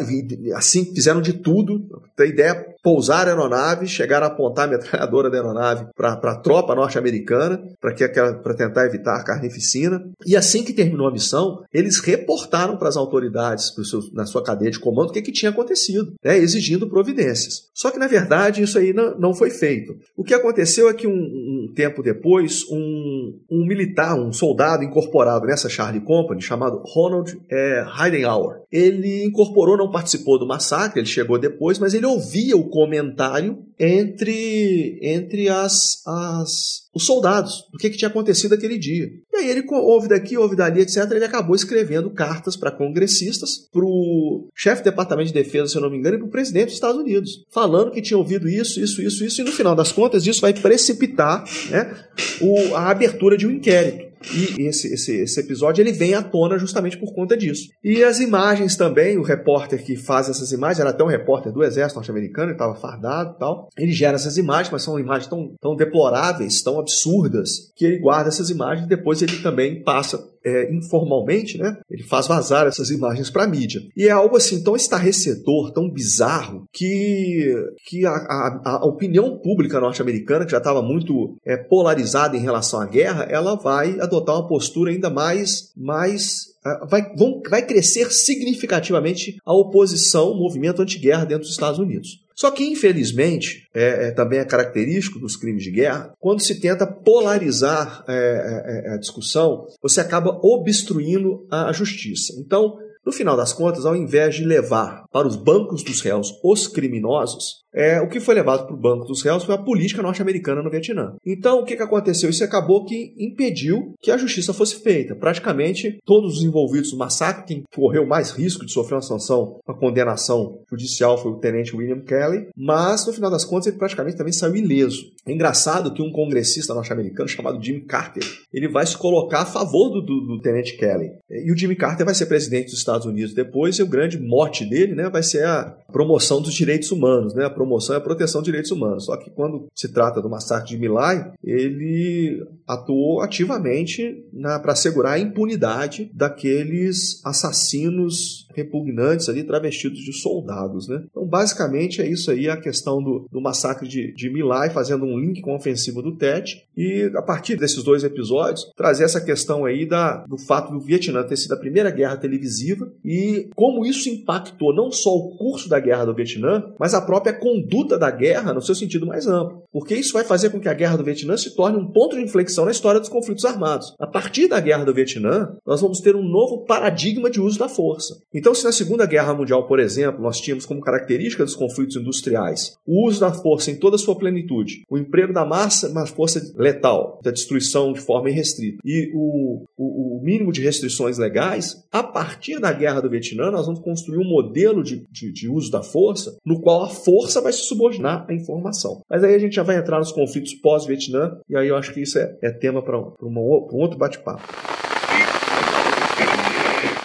assim, fizeram de tudo. A ideia pousar a aeronave, chegar a apontar a metralhadora da aeronave para a tropa norte-americana, para tentar evitar a carnificina. E assim que terminou a missão, eles reportaram para as autoridades, na sua cadeia de comando, o que, que tinha acontecido, né, exigindo providências. Só que, na verdade, isso aí não, não foi feito. O que aconteceu é que um, um tempo depois, um, um, militar, um soldado incorporado nessa Charlie Company, chamado Ronald é, Heidenauer, ele incorporou, não participou do massacre, ele chegou depois, mas ele ouvia o comentário entre, entre as, as, os soldados, do que, que tinha acontecido aquele dia. E aí ele ouve daqui, ouve dali, etc. Ele acabou escrevendo cartas para congressistas, para o chefe do Departamento de Defesa, se eu não me engano, e para o presidente dos Estados Unidos, falando que tinha ouvido isso, isso, isso, isso, e no final das contas isso vai precipitar né, o, a abertura de um inquérito. E esse, esse, esse episódio ele vem à tona justamente por conta disso. E as imagens também, o repórter que faz essas imagens, era até um repórter do exército norte-americano, ele estava fardado e tal. Ele gera essas imagens, mas são imagens tão, tão deploráveis, tão absurdas, que ele guarda essas imagens e depois ele também passa é, informalmente, né? Ele faz vazar essas imagens para a mídia. E é algo assim tão estarrecedor, tão bizarro, que, que a, a, a opinião pública norte-americana, que já estava muito é, polarizada em relação à guerra, ela vai adotar uma postura ainda mais, mais ah, vai, vão, vai crescer significativamente a oposição, o movimento anti-guerra dentro dos Estados Unidos. Só que, infelizmente, é, é, também é característico dos crimes de guerra, quando se tenta polarizar é, é, é a discussão, você acaba obstruindo a justiça. Então, no final das contas, ao invés de levar para os bancos dos réus os criminosos, é, o que foi levado para o Banco dos Réus foi a política norte-americana no Vietnã. Então, o que, que aconteceu? Isso acabou que impediu que a justiça fosse feita. Praticamente, todos os envolvidos no massacre, quem correu mais risco de sofrer uma sanção, uma condenação judicial foi o tenente William Kelly, mas, no final das contas, ele praticamente também saiu ileso. É engraçado que um congressista norte-americano chamado Jimmy Carter, ele vai se colocar a favor do, do, do tenente Kelly. E o Jimmy Carter vai ser presidente dos Estados Unidos depois, e o grande mote dele né, vai ser a, promoção dos direitos humanos, né? A promoção e a proteção dos direitos humanos. Só que quando se trata do massacre de Milai, ele atuou ativamente para assegurar a impunidade daqueles assassinos repugnantes ali, travestidos de soldados, né? Então, basicamente, é isso aí, a questão do, do massacre de, de Milai, fazendo um link com a ofensiva do Tet, e a partir desses dois episódios, trazer essa questão aí da, do fato do Vietnã ter sido a primeira guerra televisiva e como isso impactou não só o curso da guerra do Vietnã, mas a própria conduta da guerra no seu sentido mais amplo. Porque isso vai fazer com que a guerra do Vietnã se torne um ponto de inflexão na história dos conflitos armados. A partir da guerra do Vietnã, nós vamos ter um novo paradigma de uso da força. Então, se na Segunda Guerra Mundial, por exemplo, nós tínhamos como característica dos conflitos industriais o uso da força em toda a sua plenitude, o emprego da massa, uma força letal, da destruição de forma irrestrita, e o, o, o mínimo de restrições legais, a partir da Guerra do Vietnã, nós vamos construir um modelo de, de, de uso da força no qual a força vai se subordinar à informação. Mas aí a gente já vai entrar nos conflitos pós-Vietnã, e aí eu acho que isso é, é tema para um, um outro bate-papo.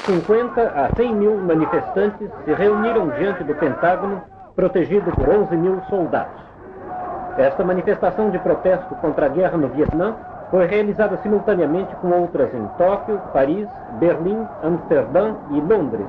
50 a 100 mil manifestantes se reuniram diante do Pentágono, protegido por 11 mil soldados. Esta manifestação de protesto contra a guerra no Vietnã foi realizada simultaneamente com outras em Tóquio, Paris, Berlim, Amsterdã e Londres,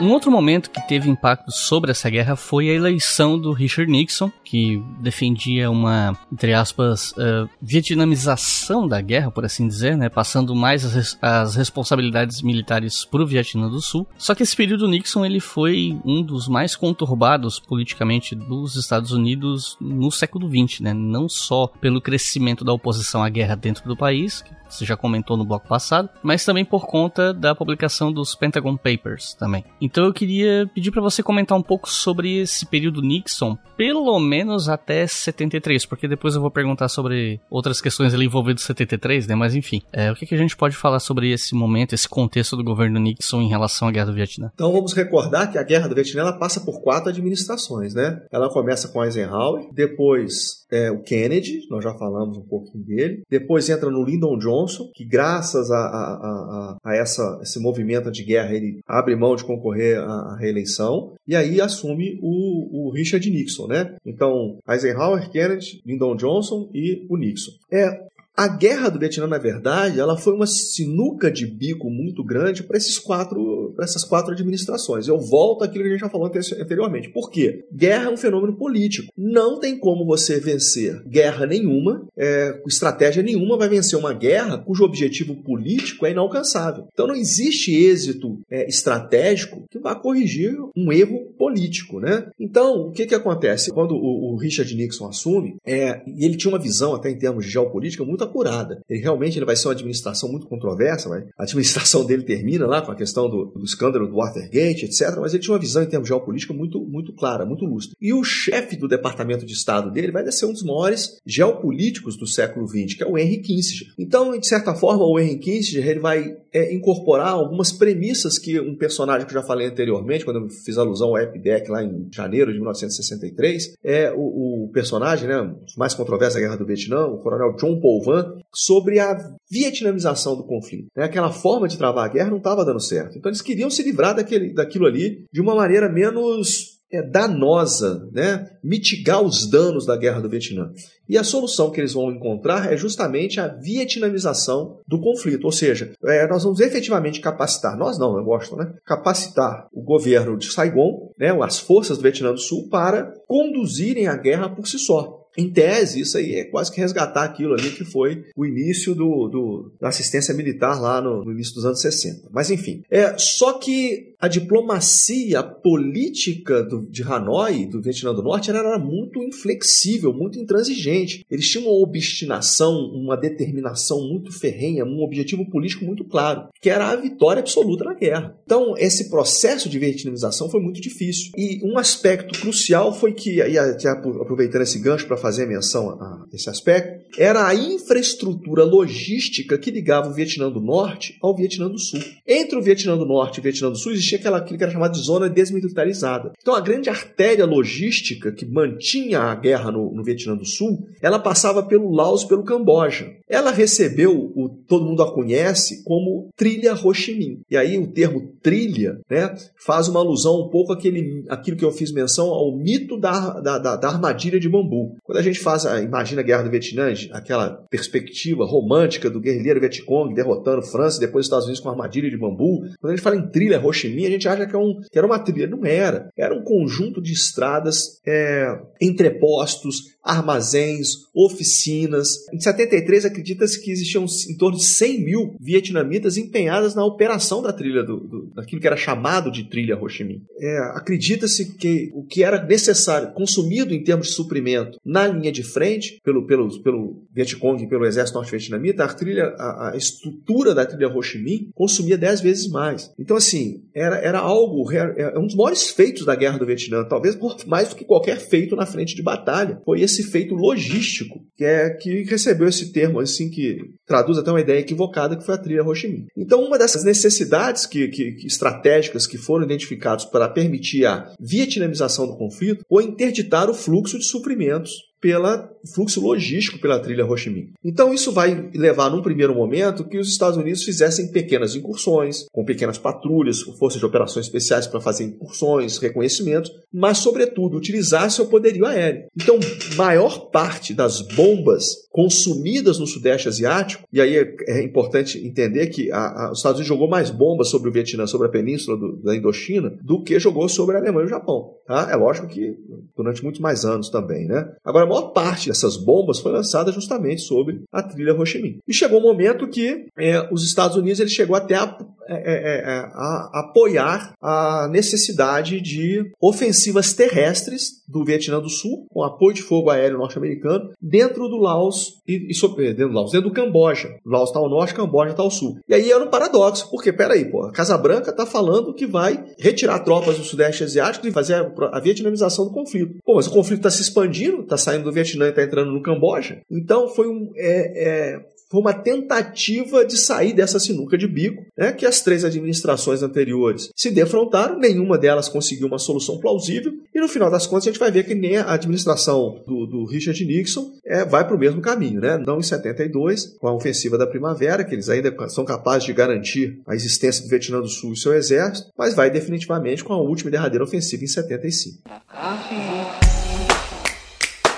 Um outro momento que teve impacto sobre essa guerra foi a eleição do Richard Nixon, que defendia uma, entre aspas, uh, vietnamização da guerra, por assim dizer, né, passando mais as, res as responsabilidades militares para o Vietnã do Sul. Só que esse período Nixon ele foi um dos mais conturbados politicamente dos Estados Unidos no século XX, né, não só pelo crescimento da oposição à guerra dentro do país, que você já comentou no bloco passado, mas também por conta da publicação dos Pentagon Papers também. Então eu queria pedir para você comentar um pouco sobre esse período Nixon, pelo menos até 73, porque depois eu vou perguntar sobre outras questões ali envolvidas 73, né? Mas enfim, é, o que, que a gente pode falar sobre esse momento, esse contexto do governo Nixon em relação à Guerra do Vietnã? Então vamos recordar que a Guerra do Vietnã ela passa por quatro administrações, né? Ela começa com Eisenhower, depois é, o Kennedy, nós já falamos um pouquinho dele. Depois entra no Lyndon Johnson, que graças a, a, a, a essa, esse movimento de guerra ele abre mão de concorrer à, reeleição e aí assume o, o Richard Nixon, né? Então Eisenhower, Kennedy, Lyndon Johnson e o Nixon. É, a guerra do Vietnã, na verdade, ela foi uma sinuca de bico muito grande para esses quatro, para essas quatro administrações. Eu volto àquilo que a gente já falou anteriormente. Por quê? Guerra é um fenômeno político. Não tem como você vencer guerra nenhuma, é, estratégia nenhuma vai vencer uma guerra cujo objetivo político é inalcançável. Então não existe êxito é, estratégico que vá corrigir um erro político, né? Então o que que acontece quando o, o Richard Nixon assume? É, e ele tinha uma visão até em termos de geopolítica muito apurada. Ele realmente ele vai ser uma administração muito controversa, mas a administração dele termina lá com a questão do, do escândalo do Watergate, etc. Mas ele tinha uma visão em termos geopolítica muito, muito clara, muito lúcida. E o chefe do Departamento de Estado dele vai ser um dos maiores geopolíticos do século XX, que é o Henry Kissinger. Então, de certa forma, o Henry Kissinger ele vai é, incorporar algumas premissas que um personagem que eu já falei anteriormente, quando eu fiz alusão ao EPDEC lá em janeiro de 1963, é o, o personagem, né, mais controverso da Guerra do Vietnã, o coronel John Paul Van, sobre a vietnamização do conflito. Né? Aquela forma de travar a guerra não estava dando certo. Então eles queriam se livrar daquele, daquilo ali de uma maneira menos é, danosa, né? mitigar os danos da guerra do Vietnã. E a solução que eles vão encontrar é justamente a vietnamização do conflito, ou seja, é, nós vamos efetivamente capacitar, nós não, eu gosto, né? Capacitar o governo de Saigon, né, as forças do Vietnã do Sul, para conduzirem a guerra por si só. Em tese, isso aí é quase que resgatar aquilo ali que foi o início do, do da assistência militar lá no, no, início dos anos 60. Mas enfim, é só que a diplomacia política do, de Hanoi, do Vietnã do Norte, era, era muito inflexível, muito intransigente. Eles tinham uma obstinação, uma determinação muito ferrenha, um objetivo político muito claro, que era a vitória absoluta na guerra. Então, esse processo de vietnamização foi muito difícil. E um aspecto crucial foi que, aí, aproveitando esse gancho para fazer menção a esse aspecto, era a infraestrutura logística que ligava o Vietnã do Norte ao Vietnã do Sul. Entre o Vietnã do Norte e o Vietnã do Sul existia aquela, aquilo que era chamado de zona desmilitarizada. Então a grande artéria logística que mantinha a guerra no, no Vietnã do Sul, ela passava pelo Laos e pelo Camboja. Ela recebeu, o, todo mundo a conhece, como trilha Minh. E aí o termo trilha né, faz uma alusão um pouco àquele, àquilo que eu fiz menção ao mito da, da, da, da armadilha de bambu. Quando a gente faz, a, imagina a Guerra do Vietnã, aquela perspectiva romântica do guerrilheiro Vietcong derrotando França e depois Estados Unidos com a armadilha de bambu, quando a gente fala em trilha Minh, a gente acha que, é um, que era uma trilha. Não era. Era um conjunto de estradas é, entrepostos, armazéns, oficinas. Em 73, acredita-se que existiam em torno de 100 mil vietnamitas empenhadas na operação da trilha, do, do daquilo que era chamado de trilha Ho Chi Minh. É, acredita-se que o que era necessário, consumido em termos de suprimento na linha de frente, pelo, pelo, pelo Vietcong e pelo exército norte-vietnamita, a, trilha, a, a, estrutura da trilha Ho Chi Minh consumia 10 vezes mais. Então, assim, era, era algo, é, é um dos maiores feitos da guerra do Vietnã, talvez mais do que qualquer feito na frente de batalha, foi esse feito logístico, que é que recebeu esse termo assim que traduz até uma ideia equivocada que foi a trilha Ho. Então, uma dessas necessidades que, que, que estratégicas que foram identificadas para permitir a vietnamização do conflito foi interditar o fluxo de suprimentos pelo fluxo logístico pela trilha Ho Chi Minh. Então isso vai levar, num primeiro momento, que os Estados Unidos fizessem pequenas incursões, com pequenas patrulhas, forças de operações especiais para fazer incursões, reconhecimentos, mas, sobretudo, utilizar seu poderio aéreo. Então, maior parte das bombas consumidas no Sudeste Asiático, e aí é, é importante entender que a, a, os Estados Unidos jogou mais bombas sobre o Vietnã, sobre a península do, da Indochina, do que jogou sobre a Alemanha e o Japão. Tá? É lógico que durante muitos mais anos também. Né? Agora, maior parte dessas bombas foi lançada justamente sobre a trilha Ho Chi Minh. E chegou um momento que é, os Estados Unidos ele chegou até a, é, é, é, a apoiar a necessidade de ofensivas terrestres do Vietnã do Sul, com apoio de fogo aéreo norte-americano, dentro do Laos e, e dentro do Laos, dentro do Camboja. Laos está ao norte, Camboja está ao sul. E aí era um paradoxo, porque peraí, pô, a Casa Branca está falando que vai retirar tropas do Sudeste Asiático e fazer a, a vietnamização do conflito. Pô, mas o conflito está se expandindo, está saindo do Vietnã e está entrando no Camboja. Então foi um. É, é, foi uma tentativa de sair dessa sinuca de bico, né, que as três administrações anteriores se defrontaram, nenhuma delas conseguiu uma solução plausível, e no final das contas a gente vai ver que nem a administração do, do Richard Nixon é, vai para o mesmo caminho. Né? Não em 72, com a ofensiva da primavera, que eles ainda são capazes de garantir a existência do Vietnã do Sul e seu exército, mas vai definitivamente com a última e derradeira ofensiva em 75.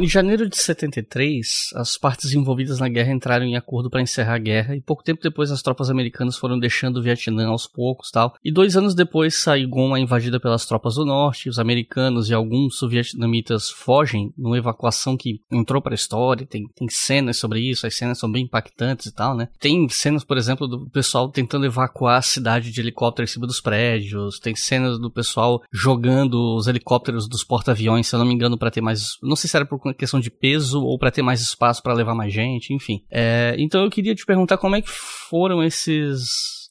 Em janeiro de 73, as partes envolvidas na guerra entraram em acordo para encerrar a guerra e pouco tempo depois as tropas americanas foram deixando o Vietnã aos poucos tal. E dois anos depois, Saigon é invadida pelas tropas do norte, os americanos e alguns sovietnamitas fogem numa evacuação que entrou para a história. Tem, tem cenas sobre isso, as cenas são bem impactantes e tal, né? Tem cenas, por exemplo, do pessoal tentando evacuar a cidade de helicóptero em cima dos prédios, tem cenas do pessoal jogando os helicópteros dos porta-aviões, se eu não me engano, para ter mais. Não sei se era por questão de peso ou para ter mais espaço para levar mais gente, enfim. É, então eu queria te perguntar como é que foram esses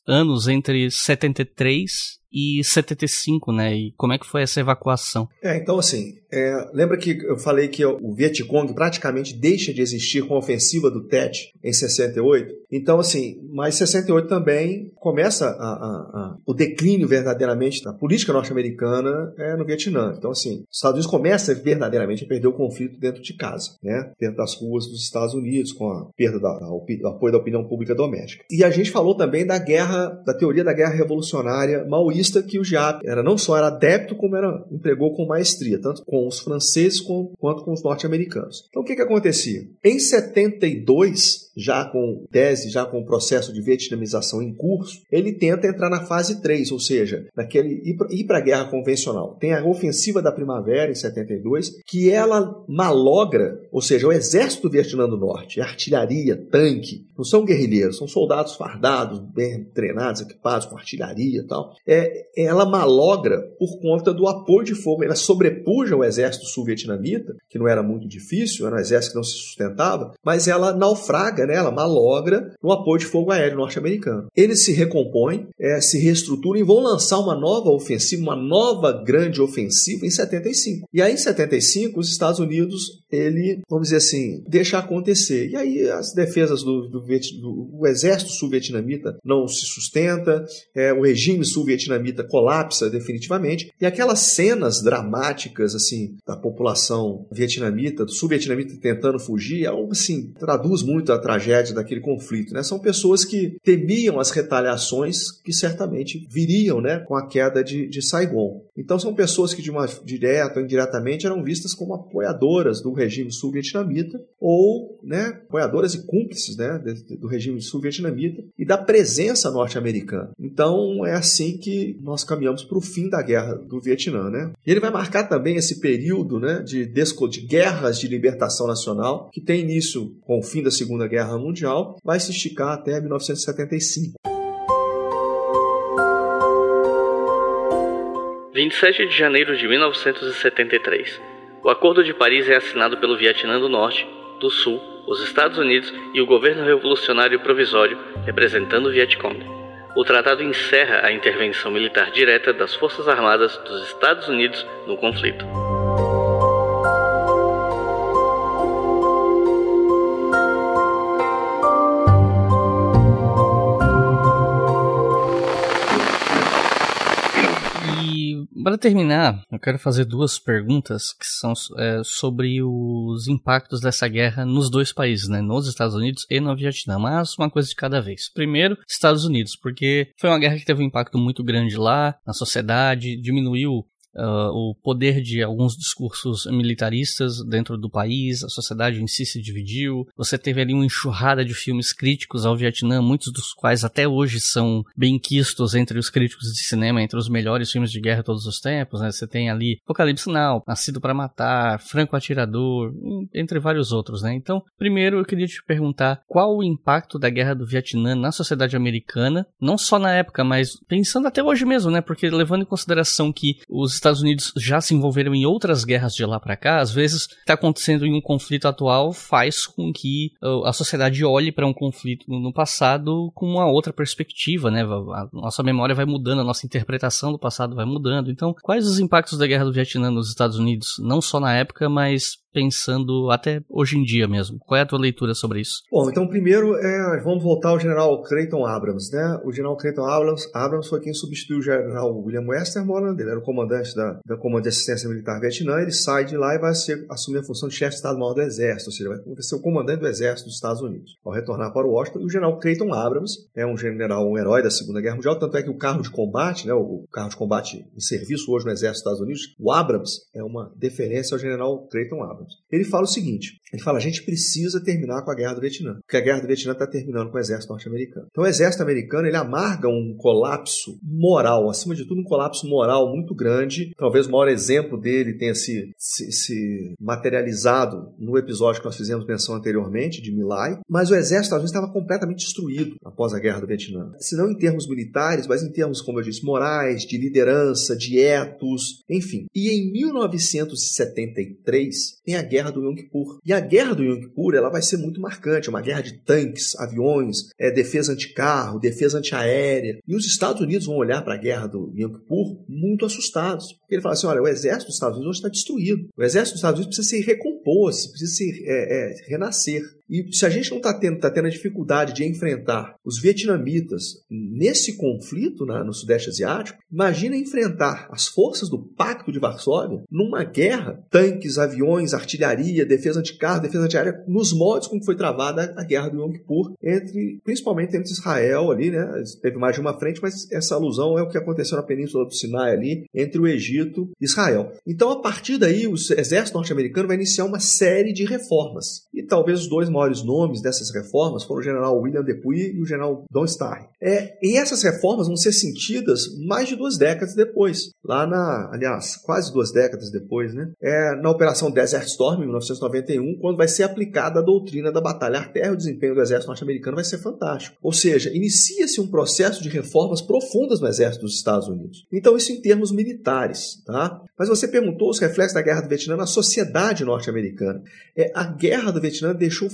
anos entre 73 e 75, né? E como é que foi essa evacuação? É, então assim, é, lembra que eu falei que o Vietcong praticamente deixa de existir com a ofensiva do Tet em 68? Então, assim, mas 68 também começa a, a, a, o declínio verdadeiramente da política norte-americana é, no Vietnã. Então, assim, os Estados Unidos começam verdadeiramente a perder o conflito dentro de casa, né? Dentro das ruas dos Estados Unidos, com a perda da, do apoio da opinião pública doméstica. E a gente falou também da guerra, da teoria da guerra revolucionária maoísta que o Giap era não só era adepto, como era empregou com maestria, tanto com os franceses quanto com os norte-americanos. Então, o que, que acontecia? Em 72, já com tese, já com o processo de vietnamização em curso, ele tenta entrar na fase 3, ou seja, naquele ir para a guerra convencional. Tem a ofensiva da primavera em 72, que ela malogra, ou seja, o exército do Vietnã do Norte, artilharia, tanque, não são guerrilheiros, são soldados fardados, bem treinados, equipados com artilharia e tal. É, é, ela malogra por conta do apoio de fogo. Ela sobrepuja o exército sul-vietnamita, que não era muito difícil, era um exército que não se sustentava, mas ela naufraga, malogra no apoio de fogo aéreo norte-americano. Eles se recompõem, é, se reestruturam e vão lançar uma nova ofensiva, uma nova grande ofensiva em 75. E aí, em 75, os Estados Unidos, ele, vamos dizer assim, deixa acontecer. E aí as defesas do, do, do, do exército sul-vietnamita não se sustenta, é, o regime sul-vietnamita colapsa definitivamente, e aquelas cenas dramáticas, assim, da população vietnamita, do sul-vietnamita tentando fugir, é algo assim, traduz muito a tragédia daquele conflito, né? São pessoas que temiam as retaliações que certamente viriam, né, com a queda de, de Saigon. Então são pessoas que de uma direta ou indiretamente eram vistas como apoiadoras do regime sul-vietnamita ou, né, apoiadoras e cúmplices, né, do regime sul-vietnamita e da presença norte-americana. Então é assim que nós caminhamos para o fim da guerra do Vietnã, né? E ele vai marcar também esse período, né, de, de guerras de libertação nacional que tem início com o fim da Segunda Guerra Mundial, vai se esticar até 1975. 27 de janeiro de 1973. O Acordo de Paris é assinado pelo Vietnã do Norte, do Sul, os Estados Unidos e o governo revolucionário provisório, representando o Vietcong. O tratado encerra a intervenção militar direta das Forças Armadas dos Estados Unidos no conflito. Para terminar, eu quero fazer duas perguntas que são é, sobre os impactos dessa guerra nos dois países, né? Nos Estados Unidos e no Vietnã, mas uma coisa de cada vez. Primeiro, Estados Unidos, porque foi uma guerra que teve um impacto muito grande lá na sociedade, diminuiu Uh, o poder de alguns discursos militaristas dentro do país, a sociedade em si se dividiu. Você teve ali uma enxurrada de filmes críticos ao Vietnã, muitos dos quais até hoje são bem quistos entre os críticos de cinema, entre os melhores filmes de guerra de todos os tempos. Né? Você tem ali Apocalipse Now, Nascido para Matar, Franco Atirador, entre vários outros. Né? Então, primeiro eu queria te perguntar qual o impacto da guerra do Vietnã na sociedade americana, não só na época, mas pensando até hoje mesmo, né? porque levando em consideração que os Estados Unidos já se envolveram em outras guerras de lá para cá, às vezes está acontecendo em um conflito atual faz com que uh, a sociedade olhe para um conflito no passado com uma outra perspectiva, né? A nossa memória vai mudando, a nossa interpretação do passado vai mudando. Então, quais os impactos da guerra do Vietnã nos Estados Unidos, não só na época, mas pensando até hoje em dia mesmo? Qual é a tua leitura sobre isso? Bom, então primeiro é, vamos voltar ao general Creighton Abrams, né? O general Creighton Abrams, Abrams foi quem substituiu o general William Westermoreland, ele era o comandante da, da Comando de Assistência Militar Vietnã, ele sai de lá e vai ser, assumir a função de chefe de Estado-Maior do Exército, ou seja, vai ser o comandante do Exército dos Estados Unidos. Ao retornar para Washington, o general Creighton Abrams é um general, um herói da Segunda Guerra Mundial, tanto é que o carro de combate, né, o carro de combate em serviço hoje no Exército dos Estados Unidos, o Abrams é uma deferência ao general Creighton Abrams. Ele fala o seguinte: ele fala, a gente precisa terminar com a guerra do Vietnã, porque a guerra do Vietnã está terminando com o exército norte-americano. Então, o exército americano ele amarga um colapso moral, acima de tudo, um colapso moral muito grande. Talvez o maior exemplo dele tenha se, se, se materializado no episódio que nós fizemos menção anteriormente, de Milai. Mas o exército dos estava completamente destruído após a guerra do Vietnã. Se não em termos militares, mas em termos, como eu disse, morais, de liderança, de etos, enfim. E em 1973 tem a guerra do Yom Kippur. E a guerra do Yom Kippur ela vai ser muito marcante, é uma guerra de tanques, aviões, é, defesa anticarro, defesa antiaérea. E os Estados Unidos vão olhar para a guerra do Yom Kippur muito assustados. Ele fala assim, olha, o exército dos Estados Unidos hoje está destruído. O exército dos Estados Unidos precisa se recompor, precisa se é, é, renascer. E se a gente não está tendo, tá tendo a dificuldade de enfrentar os vietnamitas nesse conflito na, no Sudeste Asiático, imagina enfrentar as forças do Pacto de Varsóvia numa guerra, tanques, aviões, artilharia, defesa anticarro, defesa antiaérea, nos modos como foi travada a guerra do Yom Kippur, entre, principalmente entre Israel ali, né? Teve mais de uma frente, mas essa alusão é o que aconteceu na Península do Sinai ali, entre o Egito e Israel. Então, a partir daí, o exército norte-americano vai iniciar uma série de reformas. E talvez os dois maiores nomes dessas reformas foram o general William Depuy e o general Don Starr. É, e essas reformas vão ser sentidas mais de duas décadas depois, lá na, aliás, quase duas décadas depois, né? É, na Operação Desert Storm, em 1991, quando vai ser aplicada a doutrina da Batalha Arterra, o desempenho do exército norte-americano vai ser fantástico. Ou seja, inicia-se um processo de reformas profundas no exército dos Estados Unidos. Então, isso em termos militares, tá? Mas você perguntou os reflexos da Guerra do Vietnã na sociedade norte-americana. É, a Guerra do Vietnã deixou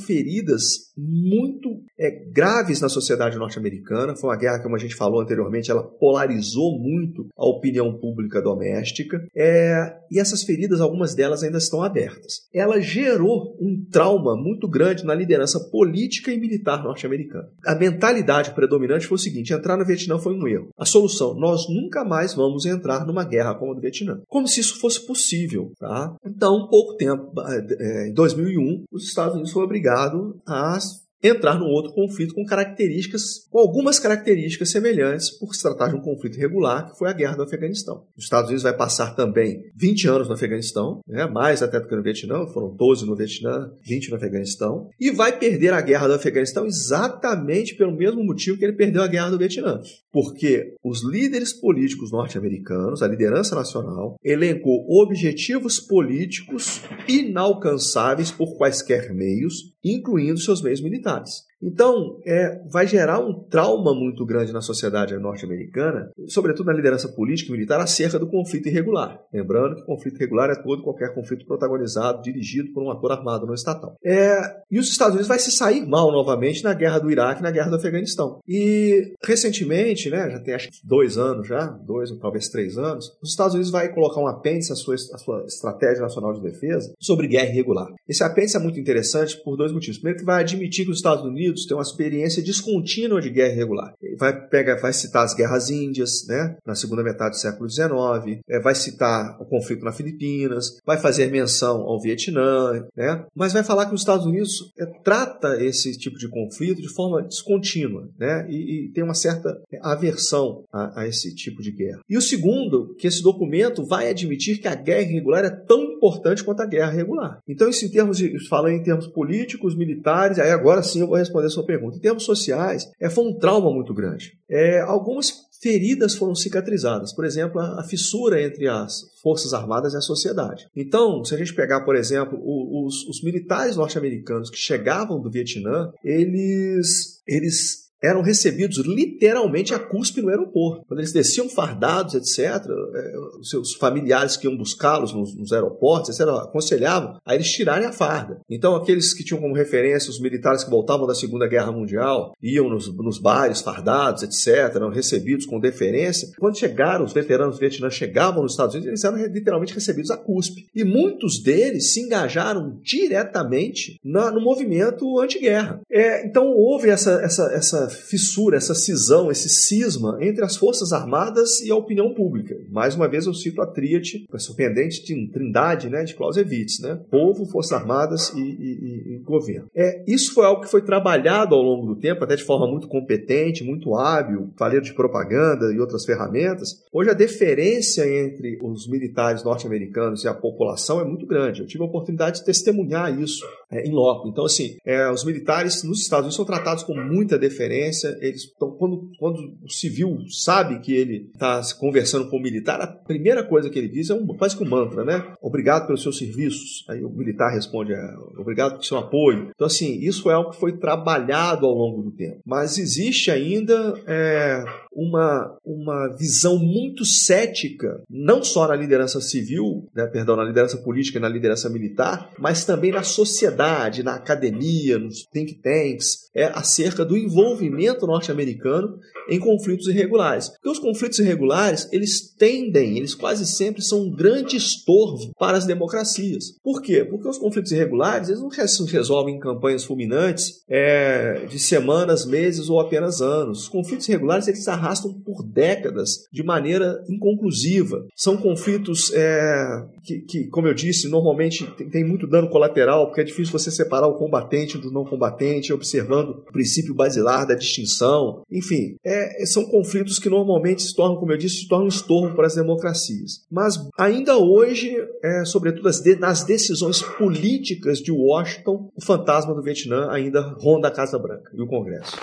muito é, graves na sociedade norte-americana. Foi uma guerra, como a gente falou anteriormente, ela polarizou muito a opinião pública doméstica. É, e essas feridas, algumas delas ainda estão abertas. Ela gerou um trauma muito grande na liderança política e militar norte-americana. A mentalidade predominante foi o seguinte: entrar no Vietnã foi um erro. A solução, nós nunca mais vamos entrar numa guerra como a do Vietnã. Como se isso fosse possível. Tá? Então, pouco tempo, é, em 2001, os Estados Unidos foram obrigados a entrar num outro conflito com características, com algumas características semelhantes, por se tratar de um conflito irregular, que foi a guerra do Afeganistão. Os Estados Unidos vai passar também 20 anos no Afeganistão, né, mais até do que no Vietnã, foram 12 no Vietnã, 20 no Afeganistão, e vai perder a guerra do Afeganistão exatamente pelo mesmo motivo que ele perdeu a guerra do Vietnã. Porque os líderes políticos norte-americanos, a liderança nacional, elencou objetivos políticos inalcançáveis por quaisquer meios, incluindo seus meios militares militares. Então, é, vai gerar um trauma muito grande na sociedade norte-americana, sobretudo na liderança política e militar, acerca do conflito irregular. Lembrando que o conflito irregular é todo qualquer conflito protagonizado, dirigido por um ator armado não estatal. É, e os Estados Unidos vai se sair mal novamente na guerra do Iraque e na guerra do Afeganistão. E recentemente, né, já tem acho que dois anos já, dois ou talvez três anos, os Estados Unidos vai colocar um apêndice à sua, à sua Estratégia Nacional de Defesa sobre guerra irregular. Esse apêndice é muito interessante por dois motivos. Primeiro que vai admitir que os Estados Unidos Unidos tem uma experiência descontínua de guerra irregular. Vai, pega, vai citar as guerras índias, né, na segunda metade do século XIX, é, vai citar o conflito na Filipinas, vai fazer menção ao Vietnã, né, mas vai falar que os Estados Unidos é, trata esse tipo de conflito de forma descontínua né, e, e tem uma certa aversão a, a esse tipo de guerra. E o segundo, que esse documento vai admitir que a guerra irregular é tão importante quanto a guerra regular. Então, isso em termos de, falando em termos políticos, militares, aí agora sim eu vou responder responder a sua pergunta. Em termos sociais, é, foi um trauma muito grande. É, algumas feridas foram cicatrizadas. Por exemplo, a, a, fissura entre as Forças Armadas e a sociedade. Então, se a gente pegar, por exemplo, os, os militares norte-americanos que chegavam do Vietnã, eles, eles eram recebidos literalmente a cuspe no aeroporto. Quando eles desciam fardados, etc., é, os seus familiares que iam buscá-los nos, aeroportos, etc., aconselhavam a eles tirarem a farda. Então, aqueles que tinham como referência os militares que voltavam da Segunda Guerra Mundial, iam nos, nos bares fardados, etc., eram recebidos com deferência. Quando chegaram, os veteranos do Vietnã chegavam nos Estados Unidos, eles eram literalmente recebidos a cuspe. E muitos deles se engajaram diretamente no movimento anti-guerra. É, então, houve essa, essa, essa fissura, essa cisão, esse cisma entre as Forças Armadas e a opinião pública. Mais uma vez eu cito a tríade, a surpreendente trindade né, de Clausewitz, né? povo, Forças Armadas e, e, e, governo. É, isso foi algo que foi trabalhado ao longo do tempo, até de forma muito competente, muito hábil, faleiro de propaganda e outras ferramentas. Hoje a deferência entre os militares norte-americanos e a população é muito grande. Eu tive a oportunidade de testemunhar isso é, em loco. Então, assim, é, os militares nos Estados Unidos são tratados com muita deferência. Eles, então, quando, quando o civil sabe que ele está conversando com o militar, a primeira coisa que ele diz é um, quase que um mantra, né? Obrigado pelos seus serviços. Aí o militar responde, é, obrigado pelo seu apoio. Então, assim, isso é algo que foi trabalhado ao longo do tempo. Mas existe ainda é, uma, uma visão muito cética, não só na liderança civil, né, perdão, na liderança política e na liderança militar, mas também na sociedade, na academia, nos think tanks, é, acerca do envolvimento norte-americano em conflitos irregulares. Porque os conflitos irregulares, eles tendem, eles quase sempre são um grande estorvo para as democracias. Por quê? Porque os conflitos irregulares, eles não se resolvem em campanhas fulminantes é, de semanas, meses ou apenas anos. Os conflitos irregulares, eles arrastam arrastam por décadas de maneira inconclusiva. São conflitos é, que, que, como eu disse, normalmente tem, tem, muito dano colateral, porque é difícil você separar o combatente do não combatente, observando o princípio basilar da distinção. Enfim, é, são conflitos que normalmente se tornam, como eu disse, se tornam um estorvo para as democracias. Mas ainda hoje, é, sobretudo de, nas decisões políticas de Washington, o fantasma do Vietnã ainda ronda a Casa Branca e o Congresso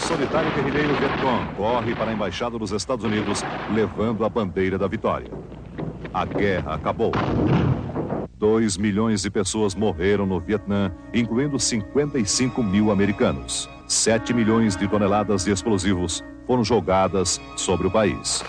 solitário guerrilheiro Vietcong corre para a embaixada dos Estados Unidos, levando a bandeira da vitória. A guerra acabou. 2 milhões de pessoas morreram no Vietnã, incluindo 55 mil americanos. 7 milhões de toneladas de explosivos foram jogadas sobre o país.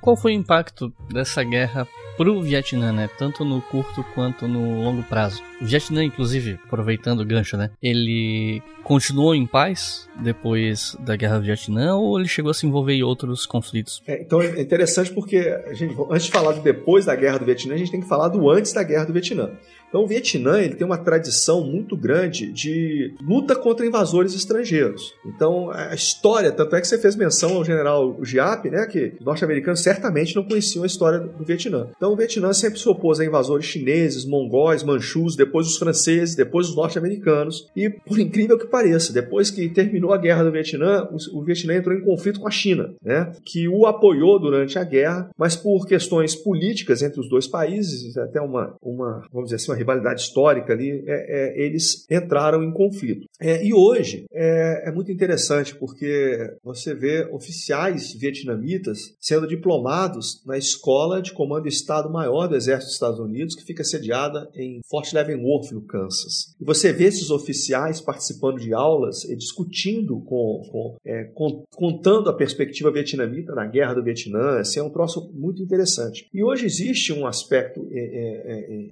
Qual foi o impacto dessa guerra pro Vietnã, né? Tanto no curto quanto no longo prazo. O Vietnã, inclusive, aproveitando o gancho, né? Ele continuou em paz depois da guerra do Vietnã ou ele chegou a se envolver em outros conflitos? É, então é interessante porque, gente, antes de falar do depois da guerra do Vietnã, a gente tem que falar do antes da guerra do Vietnã. Então, o Vietnã ele tem uma tradição muito grande de luta contra invasores estrangeiros. Então, a história, tanto é que você fez menção ao general Giap, né, que os norte-americanos certamente não conheciam a história do Vietnã. Então, o Vietnã sempre se opôs a invasores chineses, mongóis, manchus, depois os franceses, depois os norte-americanos. E, por incrível que pareça, depois que terminou a guerra do Vietnã, o Vietnã entrou em conflito com a China, né, que o apoiou durante a guerra, mas por questões políticas entre os dois países, até uma, uma vamos dizer assim, uma rivalidade histórica ali, é, é, eles entraram em conflito. É, e hoje é, é, muito interessante porque você vê oficiais vietnamitas sendo diplomados na Escola de Comando Estado-Maior do Exército dos Estados Unidos, que fica sediada em Fort Leavenworth, no Kansas. E você vê esses oficiais participando de aulas e discutindo com, com, é, com contando a perspectiva vietnamita na Guerra do Vietnã. Assim, é um troço muito interessante. E hoje existe um aspecto